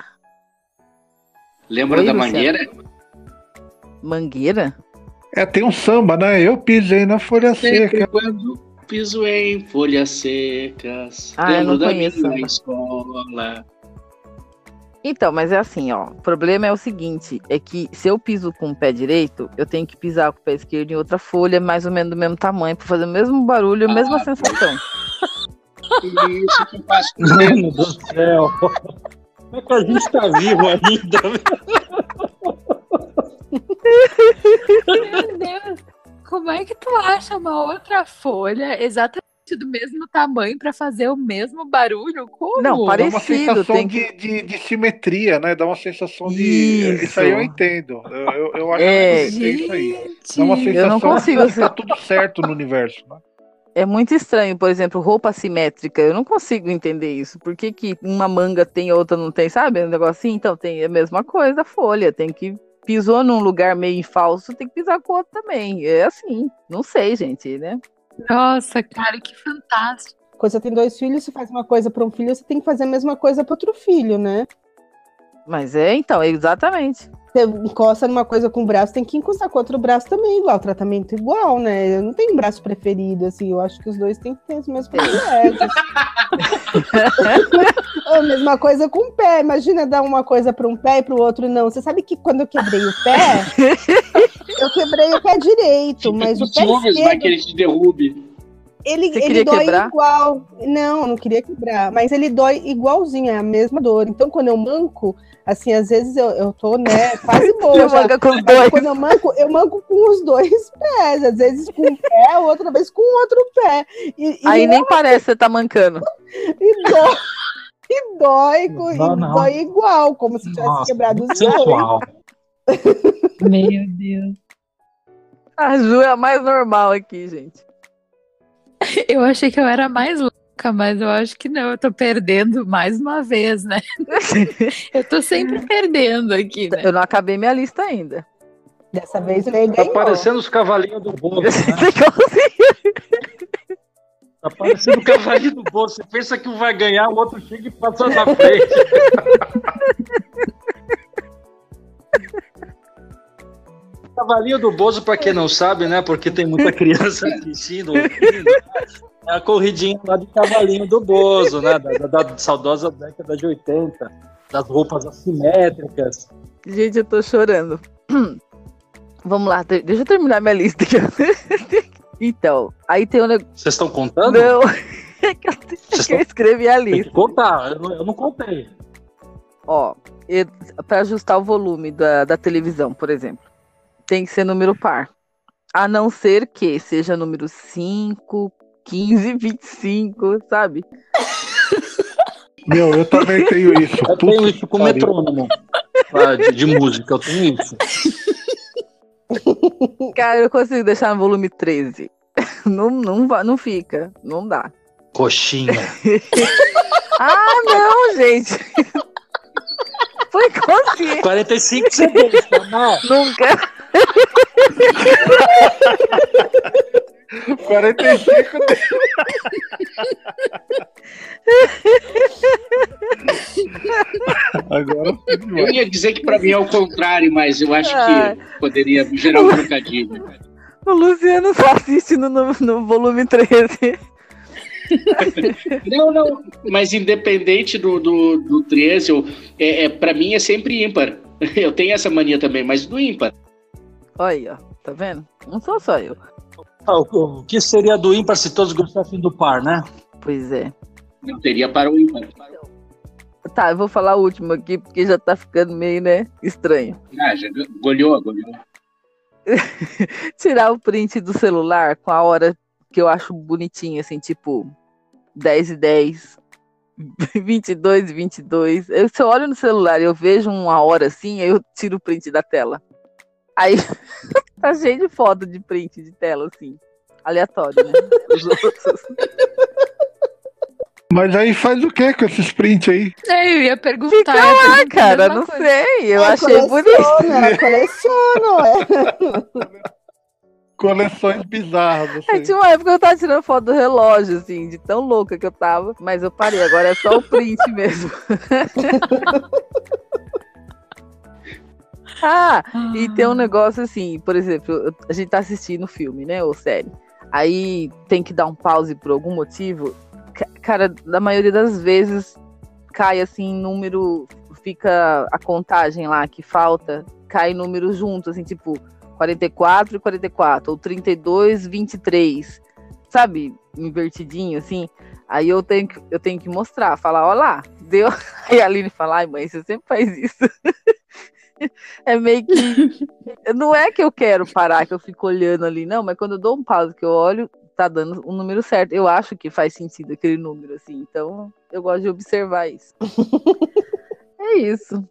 Lembra Oi, da Luciano. mangueira? Mangueira? É, tem um samba, né? Eu pisei na folha Sempre seca. quando piso em folhas secas. Ah, eu não da conheço minha escola. Então, mas é assim, ó. O problema é o seguinte: é que se eu piso com o pé direito, eu tenho que pisar com o pé esquerdo em outra folha, mais ou menos do mesmo tamanho, para fazer o mesmo barulho, a mesma Ah, sensação. Isso que com Mano do céu. Como é que a gente tá vivo ainda? Meu Deus. Como é que tu acha uma outra folha exatamente do mesmo tamanho pra fazer o mesmo barulho? Como? Não, Dá uma parecido. sensação Tem que... de, de, de simetria, né? Dá uma sensação de. Isso. Isso aí eu entendo. Eu, eu, eu acho É. que é isso aí. Dá uma Eu sensação não consigo, de que tá tudo certo no universo, né? É muito estranho, por exemplo, roupa assimétrica. Eu não consigo entender isso. Por que, que uma manga tem e outra não tem, sabe? Um negócio assim. Então, tem a mesma coisa, a folha. Tem que. Pisou num lugar meio falso, tem que pisar com o outro também. É assim. Não sei, gente, né? Nossa, cara, que fantástico. Quando você tem dois filhos, você faz uma coisa para um filho, você tem que fazer a mesma coisa para outro filho, né? Mas é, então, é exatamente. Você encosta numa coisa com o braço, tem que encostar com outro braço também, igual, tratamento igual, né? Eu não tenho um braço preferido, assim, eu acho que os dois têm que ter os mesmos privilégios. É a mesma coisa com o pé, imagina dar uma coisa para um pé e para o outro não. Você sabe que quando eu quebrei o pé, eu quebrei o pé direito, mas o pé ciúmes vai esquerdo que ele te derrube. Ele, Você ele dói quebrar? igual. Não, não queria quebrar. Mas ele dói igualzinho, é a mesma dor. Então, quando eu manco, assim, às vezes eu, eu tô, né, quase boa. Manca com os Mas dois. quando eu manco, eu manco com os dois pés. Às vezes com um pé, outra vez com o outro pé. E, e Aí nem parece que você tá mancando. E dói, e dói, e Não, não. dói igual, como se tivesse Nossa, quebrado os dois. Meu Deus. A Ju é a mais normal aqui, gente. Eu achei que eu era mais louca, mas eu acho que não. Eu tô perdendo mais uma vez, né? Eu tô sempre perdendo aqui, né? Eu não acabei minha lista ainda. Dessa vez ele Tá ganhou. parecendo os cavalinhos do bolo, né? Tá parecendo o cavalinho do bolo. Você pensa que um vai ganhar, o outro chega e passa na frente. Cavalinho do Bozo, para quem não sabe, né? Porque tem muita criança assistindo, ouvindo, é a corridinha lá de Cavalinho do Bozo, né? Da, da- da saudosa década de 80, das roupas assimétricas. Gente, eu tô chorando. Vamos lá, deixa eu terminar minha lista aqui. Então, aí tem o negócio. Vocês estão contando? Não, é que eu, Vocês que eu escrevi a Tem lista. que contar, eu não, eu não contei. Ó, para ajustar o volume da, da televisão, por exemplo, tem que ser número par. A não ser que seja número 5, 15, 25, sabe? Meu, eu também tenho isso. Eu Puta tenho isso com pariu. metrônomo ah, de, de música, eu tenho isso. Cara, eu consigo deixar no volume 13. Não, não, não fica, não dá. Coxinha. Ah, não, gente. Foi consciente. 45 CDs, não. Nunca. 45 de- Agora Eu ia dizer que para mim é o contrário, mas eu acho Ah. que poderia gerar um trocadilho. O Luciano só assiste no, no, no volume 13. Não, não, mas independente do, do, do 13, eu, é, é, para mim é sempre ímpar. Eu tenho essa mania também, mas do ímpar. Olha aí, ó. Tá vendo? Não sou só eu. Ah, O que seria do ímpar se todos gostassem do par, né? Pois é. Eu teria para o ímpar. Tá, eu vou falar o último aqui, porque já tá ficando meio, né, estranho. Ah, já goleou, goleou. Tirar o print do celular com a hora que eu acho bonitinho, assim, tipo 10 e 10, 22 e 22. Eu, se eu olho no celular e eu vejo uma hora assim, aí eu tiro o print da tela. Aí tá cheio de foto de print de tela, assim. Aleatório, né? Os outros. Mas aí faz o que com esses prints aí? É, eu ia perguntar. Fica lá, perguntar cara, não coisa. sei. Eu Ela achei bonito. coleciona, ela coleciona, ué. Coleções bizarras. É, Assim. tinha uma época que eu tava tirando foto do relógio, assim, de tão louca que eu tava. Mas eu parei, agora é só o print mesmo. Ah, e tem um negócio assim, por exemplo, a gente tá assistindo filme, né, ou série. Aí tem que dar um pause por algum motivo. Ca- Cara, na maioria das vezes cai assim, número, fica a contagem lá que falta, cai número junto, assim, tipo 44 e 44, ou 32, 23, sabe? Invertidinho, assim. Aí eu tenho que, eu tenho que mostrar, falar, ó lá, deu. Aí a Aline fala, ai mãe, você sempre faz isso. É meio que. Não é que eu quero parar, que eu fico olhando ali, não, mas quando eu dou um pause que eu olho, tá dando o número certo. Eu acho que faz sentido aquele número, assim. Então, eu gosto de observar isso. é isso.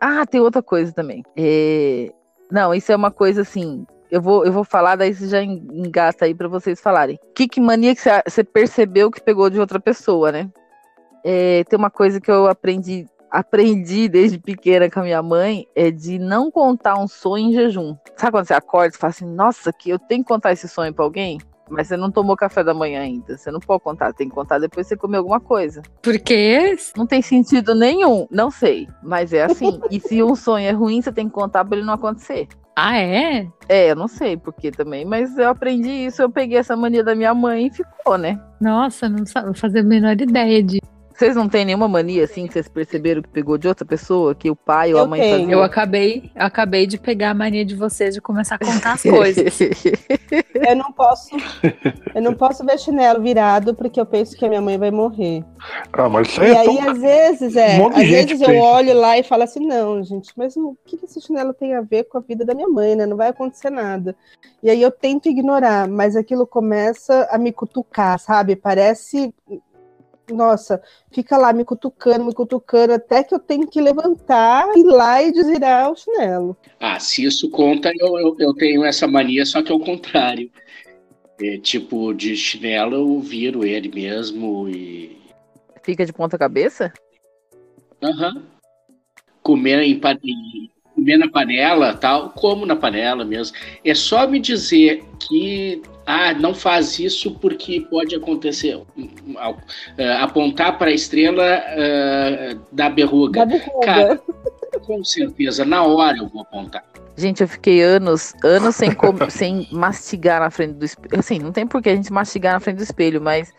Ah, tem outra coisa também. É, Não, isso é uma coisa assim. Eu vou, eu vou falar, daí você já en- engata aí pra vocês falarem. Que, que mania que você- você percebeu que pegou de outra pessoa, né? É, tem uma coisa que eu aprendi, aprendi desde pequena com a minha mãe, é de não contar um sonho em jejum. Sabe quando você acorda e fala assim, nossa, que eu tenho que contar esse sonho pra alguém? Mas você não tomou café da manhã ainda. Você não pode contar, tem que contar depois que você comer alguma coisa. Por quê? Não tem sentido nenhum, não sei, mas é assim. e se um sonho é ruim, você tem que contar pra ele não acontecer. Ah, é? É, eu não sei por que também, mas eu aprendi isso, eu peguei essa mania da minha mãe e ficou, né? Nossa, não fazia a menor ideia de. Vocês não têm nenhuma mania assim que vocês perceberam que pegou de outra pessoa, que o pai ou Eu a mãe tenho. fazia? Eu acabei, eu acabei de pegar a mania de vocês de começar a contar as coisas. Eu não posso. Eu não posso ver chinelo virado porque eu penso que a minha mãe vai morrer. Ah, mas isso E aí é aí, tão- às vezes, é. Um às vezes eu pensa. olho lá e falo assim, não, gente, mas o que, que esse chinelo tem a ver com a vida da minha mãe, né? Não vai acontecer nada. E aí eu tento ignorar, mas aquilo começa a me cutucar, sabe? Parece. Nossa, fica lá me cutucando, me cutucando, até que eu tenho que levantar, ir lá e desvirar o chinelo. Ah, se isso conta, eu, eu, eu tenho essa mania, só que é o contrário. É, tipo, de chinelo eu viro ele mesmo e. Fica de ponta cabeça? Aham. Comer, em, pa- em- comer na panela, tal, como na panela mesmo. É só me dizer que ah, não faz isso porque pode acontecer. Eh, apontar para a estrela eh, da berruga. Da verruga. Cara, com certeza, na hora eu vou apontar. Gente, eu fiquei anos, anos sem, sem mastigar na frente do espelho. Assim, não tem por que a gente mastigar na frente do espelho, mas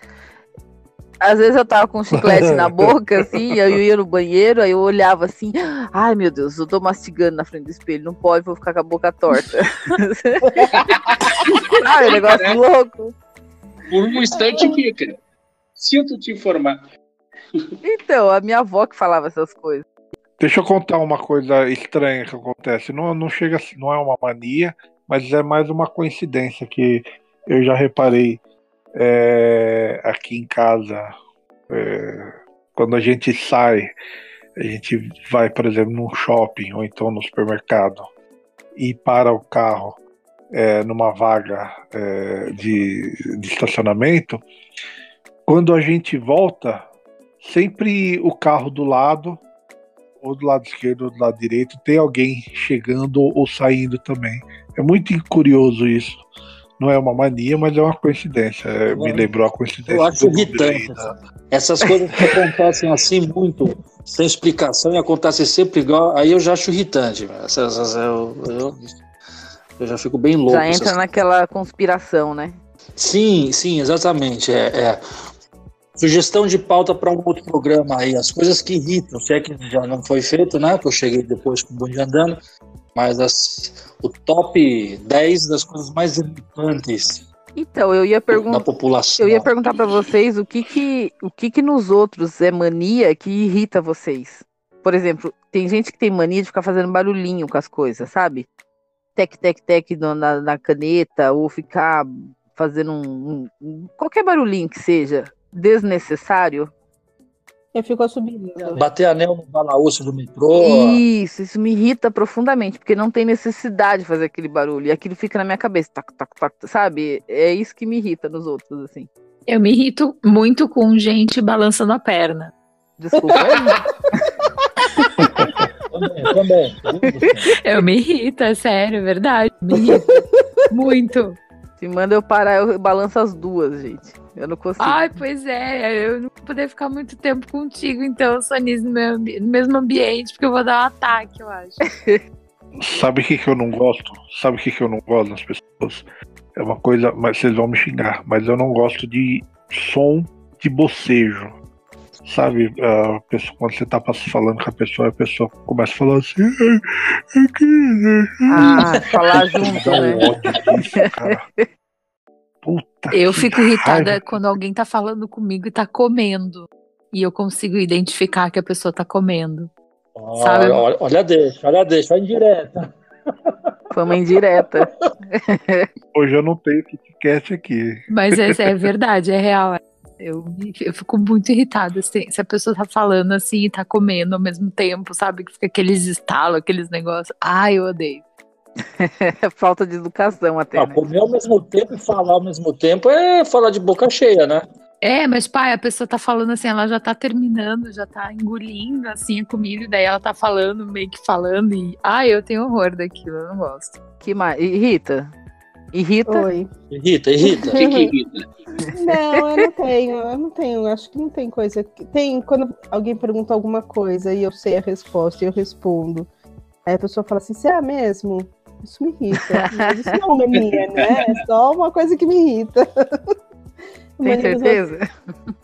às vezes eu tava com um chiclete na boca, assim, aí eu ia no banheiro, aí eu olhava assim, ai meu Deus, eu tô mastigando na frente do espelho, não pode, vou ficar com a boca torta. Ai, negócio louco. Por um instante fica. Sinto te informar. Então, a minha avó que falava essas coisas. Deixa eu contar uma coisa estranha que acontece. Não, não chega, não é uma mania, mas é mais uma coincidência que eu já reparei é, aqui em casa. é, quando a gente sai, a gente vai, por exemplo, num shopping ou então no supermercado e para o carro é, numa vaga é, de, de estacionamento. Quando a gente volta, sempre o carro do lado ou do lado esquerdo ou do lado direito, tem alguém chegando ou saindo também. É muito curioso isso. Não é uma mania, mas é uma coincidência. É, me lembrou a coincidência. Eu acho irritante. da- Essas coisas que acontecem assim muito, sem explicação, e acontecem sempre igual, aí eu já acho irritante. Essas, essas- eu, eu, eu já fico bem louco. Já essas entra naquela conspiração, né? Sim, sim, exatamente. É, é. Sugestão de pauta para um outro programa aí, as coisas que irritam, se é que já não foi feito, né? Que eu cheguei depois com o bonde andando, mas as, o top 10 das coisas mais irritantes Então, eu ia da perguntar. população. Eu ia perguntar pra vocês o que que, o que que nos outros é mania que irrita vocês. Por exemplo, tem gente que tem mania de ficar fazendo barulhinho com as coisas, sabe? Tec, tec, tec na, na caneta, ou ficar fazendo um- um- qualquer barulhinho que seja desnecessário. Eu fico assobiando. Bater anel no balaúço do metrô. Isso, isso me irrita profundamente, porque não tem necessidade de fazer aquele barulho. E aquilo fica na minha cabeça, tac, tac, tac, sabe? É isso que me irrita nos outros, assim. Eu me irrito muito com gente balançando a perna. Desculpa. Também, também. Eu me irrito, é sério, é verdade. Me irrita. muito. Se manda eu parar, eu balanço as duas, gente. Eu não consigo. Ai, pois é, eu não vou poder ficar muito tempo contigo, então, Sonis, no, ambi- no mesmo ambiente, porque eu vou dar um ataque, eu acho. Sabe o que, que eu não gosto? Sabe o que, que eu não gosto das pessoas? É uma coisa, mas vocês vão me xingar, mas eu não gosto de som de bocejo. Sabe, a pessoa, quando você tá falando com a pessoa, a pessoa começa a falar assim. "Ai, eu queria-" Ah, falar junto, um né? ódio disso, cara. Puta Eu fico irritada raiva. quando alguém tá falando comigo e tá comendo. E eu consigo identificar que a pessoa tá comendo. Sabe? Olha, olha, deixa, olha, deixa, olha indireta. Foi uma indireta. Hoje eu não tenho KitKat aqui. Mas é, é verdade, é real. Eu, eu fico muito irritada se, se a pessoa tá falando assim e tá comendo ao mesmo tempo, sabe? Que fica aqueles estalos, aqueles negócios. Ai, eu odeio. Falta de educação até, Ah, né? comer ao mesmo tempo e falar ao mesmo tempo é falar de boca cheia, né? É, mas pai, a pessoa tá falando assim, ela já tá terminando, já tá engolindo assim a comida, e daí ela tá falando, meio que falando, e ai, eu tenho horror daquilo, eu não gosto. Que mais? Irrita? Irrita? Oi. Irrita, irrita. O que, que irrita? Não, eu não tenho, eu não tenho, acho que não tem coisa. que- Tem quando alguém pergunta alguma coisa e eu sei a resposta e eu respondo. Aí a pessoa fala assim, será mesmo? Isso me irrita. Mas isso não é mania, né? É só uma coisa que me irrita. Tem certeza? outros-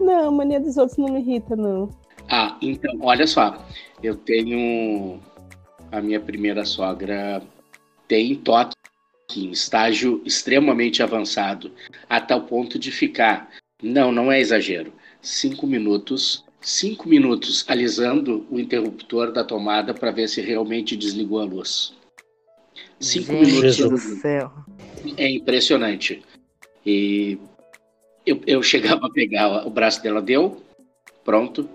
Não, mania dos outros não me irrita, não. Ah, então, olha só. Eu tenho. A minha primeira sogra tem toque em estágio extremamente avançado, a tal ponto de ficar. Não, não é exagero. Cinco minutos. Cinco minutos alisando o interruptor da tomada para ver se realmente desligou a luz. Cinco Gente minutos. do céu. É impressionante. E eu, eu chegava a pegar o braço dela, deu, pronto.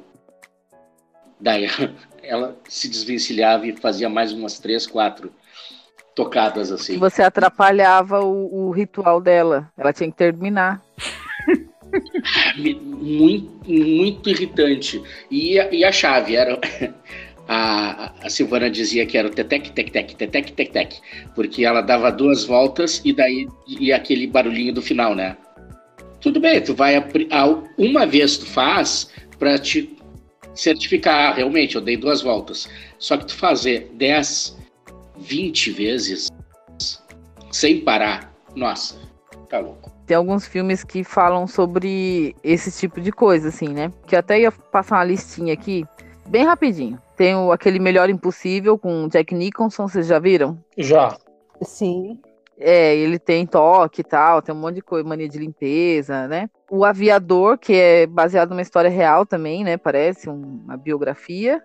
Daí ela se desvencilhava e fazia mais umas três, quatro tocadas assim. Você atrapalhava o, o ritual dela. Ela tinha que terminar. Muito, muito irritante. E, a- e a chave era. A, a Silvana dizia que era o tetec, tec, tec, tetec, tec, tec. Porque ela dava duas voltas e daí ia aquele barulhinho do final, né? Tudo bem, tu vai. Uma vez tu faz pra te certificar, ah, realmente, eu dei duas voltas. Só que tu fazer 10, 20 vezes sem parar, nossa, tá louco. Tem alguns filmes que falam sobre esse tipo de coisa, assim, né? Que eu até ia passar uma listinha aqui, bem rapidinho. Tem o, aquele Melhor Impossível com o Jack Nicholson, vocês já viram? Já. Sim. É, ele tem toque e tal, tem um monte de coisa, mania de limpeza, né? O Aviador, que é baseado numa história real também, né? Parece um- uma biografia.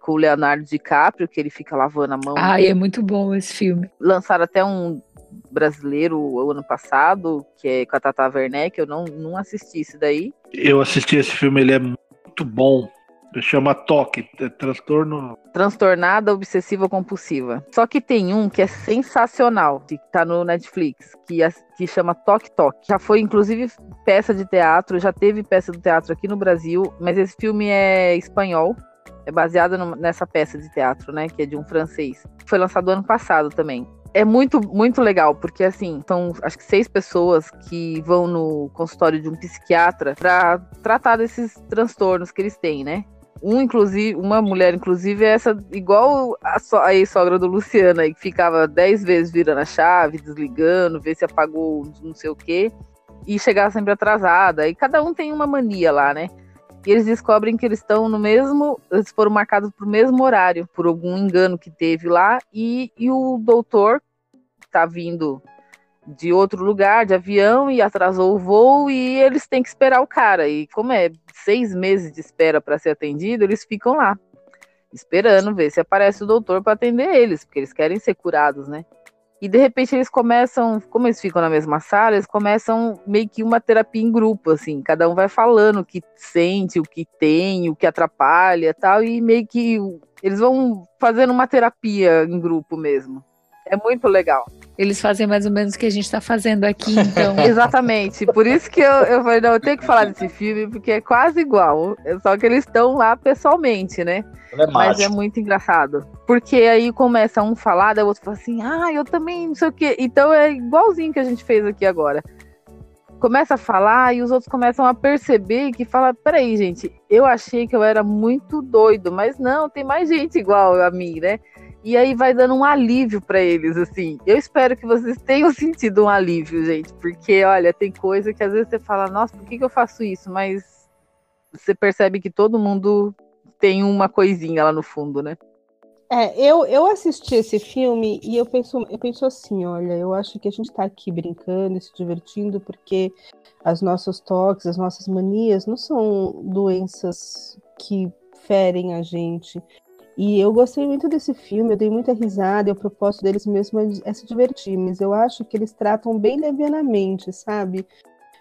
Com o Leonardo DiCaprio, que ele fica lavando a mão. Ai, é muito bom esse filme. Lançaram até um brasileiro o ano passado, que é com a Tata Werneck, eu não, não assisti isso daí. Eu assisti esse filme, ele é muito bom. Chama Toque, é transtorno. Transtornada Obsessiva Compulsiva. Só que tem um que é sensacional, que tá no Netflix, que, é- que chama Toque Toque. Já foi, inclusive, peça de teatro, já teve peça do teatro aqui no Brasil, mas esse filme é espanhol. É baseado numa- nessa peça de teatro, né? Que é de um francês. Foi lançado ano passado também. É muito, muito legal, porque assim, são acho que seis pessoas que vão no consultório de um psiquiatra para tratar desses transtornos que eles têm, né? Um, inclusive, uma mulher, inclusive, é essa, igual a, so- a ex-sogra do Luciano, aí, que ficava dez vezes virando a chave, desligando, ver se apagou não sei o quê, e chegava sempre atrasada. E cada um tem uma mania lá, né? E eles descobrem que eles estão no mesmo. Eles foram marcados pro mesmo horário, por algum engano que teve lá, e, e o doutor tá vindo de outro lugar, de avião, e atrasou o voo, e eles têm que esperar o cara. E como é seis meses de espera para ser atendido, eles ficam lá, esperando ver se aparece o doutor para atender eles, porque eles querem ser curados, né? E de repente eles começam, como eles ficam na mesma sala, eles começam meio que uma terapia em grupo, assim, cada um vai falando o que sente, o que tem, o que atrapalha, tal, e meio que eles vão fazendo uma terapia em grupo mesmo. É muito legal. Eles fazem mais ou menos o que a gente tá fazendo aqui, então. Exatamente. Por isso que eu, eu falei, não, eu tenho que falar desse filme, porque é quase igual. Só que eles estão lá pessoalmente, né? É Mas é muito engraçado. Porque aí começa um falar, daí o outro fala assim, ah, eu também não sei o quê. Então é igualzinho que a gente fez aqui agora. Começa a falar e os outros começam a perceber que fala, peraí, gente, eu achei que eu era muito doido, mas não, tem mais gente igual a mim, né? E aí vai dando um alívio para eles, assim. Eu espero que vocês tenham sentido um alívio, gente, porque olha, tem coisa que às vezes você fala, nossa, por que, que eu faço isso? Mas você percebe que todo mundo tem uma coisinha lá no fundo, né? É, eu, eu assisti esse filme e eu penso, eu penso assim, olha, eu acho que a gente tá aqui brincando e se divertindo porque as nossas toques, as nossas manias não são doenças que ferem a gente. E eu gostei muito desse filme, eu dei muita risada, e o propósito deles mesmo é, é se divertir, mas eu acho que eles tratam bem levianamente, sabe?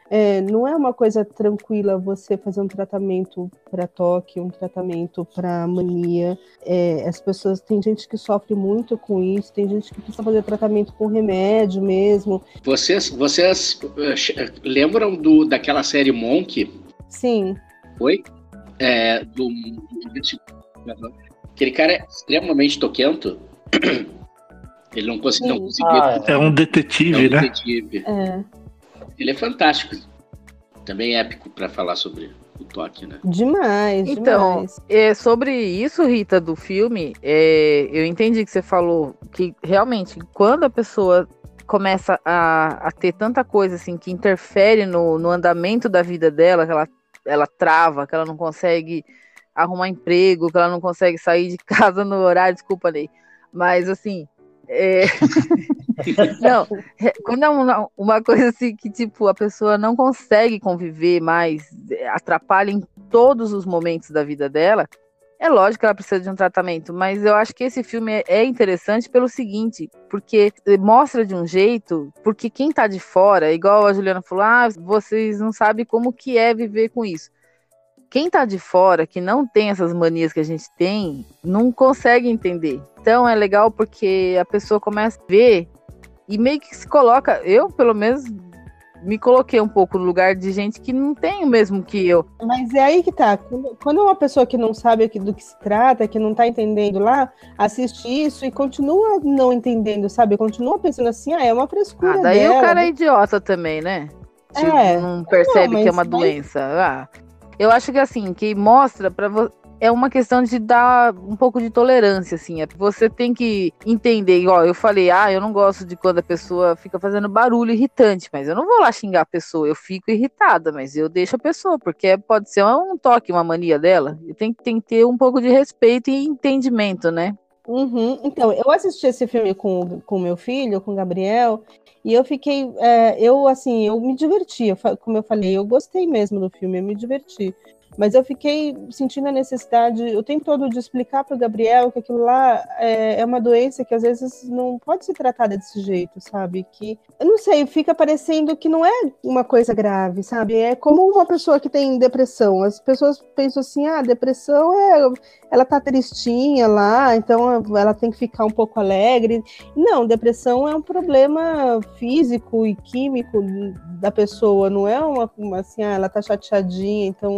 É, não é uma coisa tranquila você fazer um tratamento para toque, um tratamento para mania. É, as pessoas, tem gente que sofre muito com isso, tem gente que precisa fazer tratamento com remédio mesmo. Vocês, vocês eh, lembram do, daquela série Monk? Sim, Foi? É, do, aquele cara é extremamente toquento. Ele não, consegui, não Sim. conseguia. Ah, É um é detetive, um né? detetive. é, Ele é fantástico. Também épico para falar sobre o toque, né? demais, Então, demais. É, sobre isso, Rita, do filme, é, eu entendi que você falou que realmente, quando a pessoa começa a, a ter tanta coisa assim que interfere no, no andamento da vida dela, que ela, ela trava, que ela não consegue arrumar emprego, que ela não consegue sair de casa no horário, desculpa, Ney. Mas assim, é... não, quando é uma, uma, coisa assim que, tipo, a pessoa não consegue conviver mais, atrapalha em todos os momentos da vida dela, é lógico que ela precisa de um tratamento, mas eu acho que esse filme é interessante pelo seguinte, porque mostra de um jeito, porque quem tá de fora, igual a Juliana falou, ah, vocês não sabem como que é viver com isso. Quem tá de fora, que não tem essas manias que a gente tem, não consegue entender. Então é legal porque a pessoa começa a ver e meio que se coloca, eu pelo menos me coloquei um pouco no lugar de gente que não tem o mesmo que eu. Mas é aí que tá. Quando uma pessoa que não sabe do que se trata, que não tá entendendo lá, assiste isso e continua não entendendo, sabe? Continua pensando assim, ah, é uma frescura. Ah, daí dela. o cara é idiota também, né? É. Não percebe não, que é uma doença. Ah, eu acho que assim, que mostra para você é uma questão de dar um pouco de tolerância, assim. É, você tem que entender, igual eu falei, ah, eu não gosto de quando a pessoa fica fazendo barulho irritante, mas eu não vou lá xingar a pessoa, eu fico irritada, mas eu deixo a pessoa, porque pode ser um toque, uma mania dela. Tem, tem que ter um pouco de respeito e entendimento, né? Uhum. Então, eu assisti esse filme com o meu filho, com o Gabriel, e eu fiquei, é, eu assim, eu me diverti, eu, como eu falei, eu gostei mesmo do filme, eu me diverti. Mas eu fiquei sentindo a necessidade o tempo todo de explicar para o Gabriel que aquilo lá é, é, uma doença que às vezes não pode ser tratada desse jeito, sabe? Que, eu não sei, fica parecendo que não é uma coisa grave, sabe? É como uma pessoa que tem depressão. As pessoas pensam assim, ah, depressão é. Ela tá tristinha lá, então ela tem que ficar um pouco alegre. Não, depressão é um problema físico e químico da pessoa, não é uma, assim, ah, ela tá chateadinha, então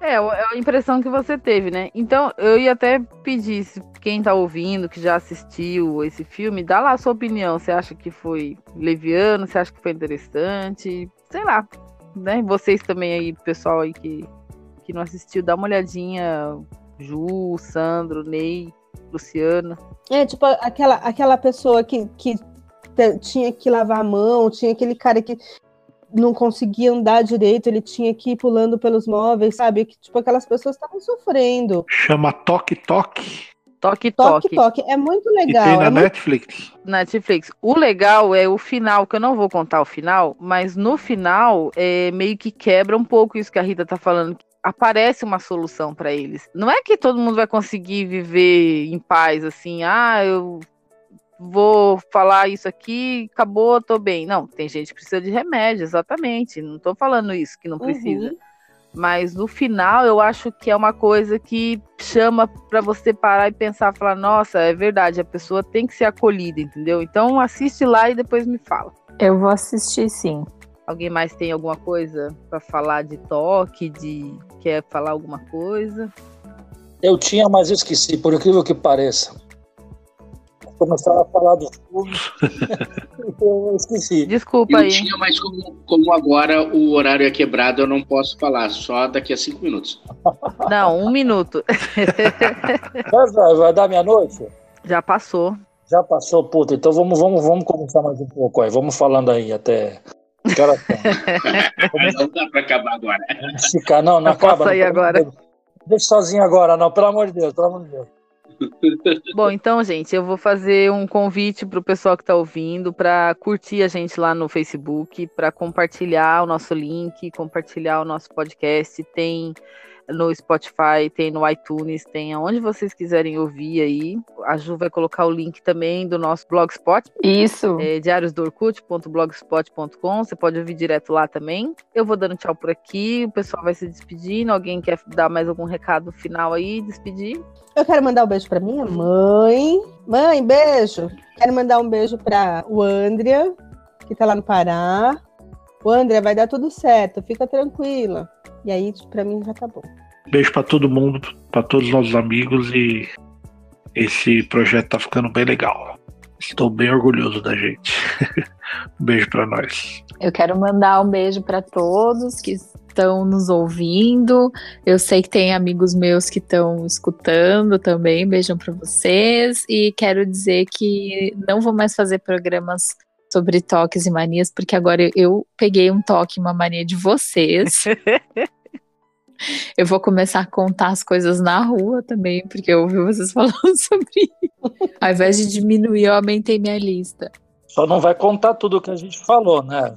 é, é a impressão que você teve, né? Então, eu ia até pedir, se quem tá ouvindo, que já assistiu esse filme, dá lá a sua opinião. Você acha que foi leviano? Você acha que foi interessante? Sei lá, né? Vocês também aí, pessoal aí que, que não assistiu, dá uma olhadinha. Ju, Sandro, Ney, Luciano. É, tipo, aquela, aquela pessoa que, que tinha que lavar a mão, tinha aquele cara que não conseguia andar direito, ele tinha que ir pulando pelos móveis, sabe? Que, tipo, aquelas pessoas estavam sofrendo. Chama Toque Toque. Toque Toque. Toque Toque. É muito legal. E tem na é Netflix. Muito... Netflix. O legal é o final, que eu não vou contar o final, mas no final é, meio que quebra um pouco isso que a Rita tá falando. Aparece uma solução para eles. Não é que todo mundo vai conseguir viver em paz, assim, ah, eu vou falar isso aqui, acabou, tô bem. Não, tem gente que precisa de remédio, exatamente. Não tô falando isso que não uhum. precisa. Uhum. Mas no final eu acho que é uma coisa que chama para você parar e pensar, falar, nossa, é verdade, a pessoa tem que ser acolhida, entendeu? Então assiste lá e depois me fala. Eu vou assistir sim. Alguém mais tem alguma coisa para falar de toque, de quer falar alguma coisa? Eu tinha, mas eu esqueci, por incrível que pareça começaram a falar dos filmes. eu esqueci. Desculpa eu aí. Tinha, mas como, como, agora o horário é quebrado, eu não posso falar, só daqui a cinco minutos. Não, um minuto. vai, vai dar meia-noite? Já passou. Já passou, puta. Então vamos, vamos, vamos começar mais um pouco aí. Vamos falando aí até. Cara, não dá para acabar agora. Ficar, não, não, não acaba. Posso sair agora. Deixa sozinho agora, não, pelo amor de Deus, pelo amor de Deus. Bom, então, gente, eu vou fazer um convite para o pessoal que está ouvindo para curtir a gente lá no Facebook, para compartilhar o nosso link, compartilhar o nosso podcast. Tem no Spotify, tem no iTunes, tem aonde vocês quiserem ouvir aí. A Ju vai colocar o link também do nosso blogspot. Isso. É, diariosdorkut.blogspot.com. Você pode ouvir direto lá também. Eu vou dando tchau por aqui. O pessoal vai se despedindo. Alguém quer dar mais algum recado final aí? Despedir? Eu quero mandar um beijo para minha mãe. Mãe, beijo. Quero mandar um beijo para o Andrea, que tá lá no Pará. O Andrea, vai dar tudo certo, fica tranquila. E aí, para mim, já tá bom. Beijo para todo mundo, para todos os nossos amigos e esse projeto tá ficando bem legal. Estou bem orgulhoso da gente. um beijo para nós. Eu quero mandar um beijo para todos que estão nos ouvindo. Eu sei que tem amigos meus que estão escutando também. Beijão para vocês e quero dizer que não vou mais fazer programas sobre toques e manias, porque agora eu peguei um toque, uma mania de vocês. Eu vou começar a contar as coisas na rua também, porque eu ouvi vocês falando sobre isso. Ao invés de diminuir, eu aumentei minha lista. Só não vai contar tudo o que a gente falou, né?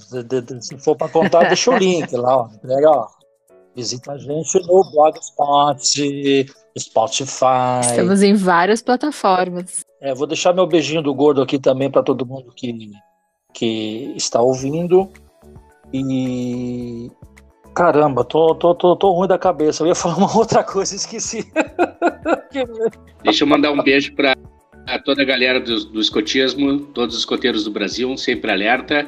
Se for para contar, deixa o link lá, ó. Pega, ó. Visita a gente no Blogspot, Spotify. Estamos em várias plataformas. É, vou deixar meu beijinho do gordo aqui também para todo mundo que, que está ouvindo. E. Caramba, tô, tô, tô, tô ruim da cabeça. Eu ia falar uma outra coisa, esqueci. Deixa eu mandar um beijo para toda a galera do, do escotismo, todos os escoteiros do Brasil, sempre alerta.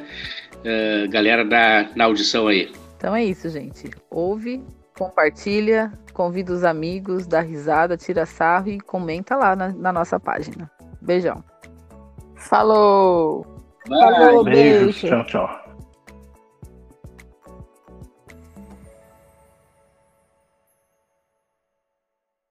Uh, galera da, na audição aí. Então é isso, gente. Ouve, compartilha, convida os amigos, dá risada, tira sarro e comenta lá na, na nossa página. Beijão. Falou! Falou, beijo. Tchau, tchau.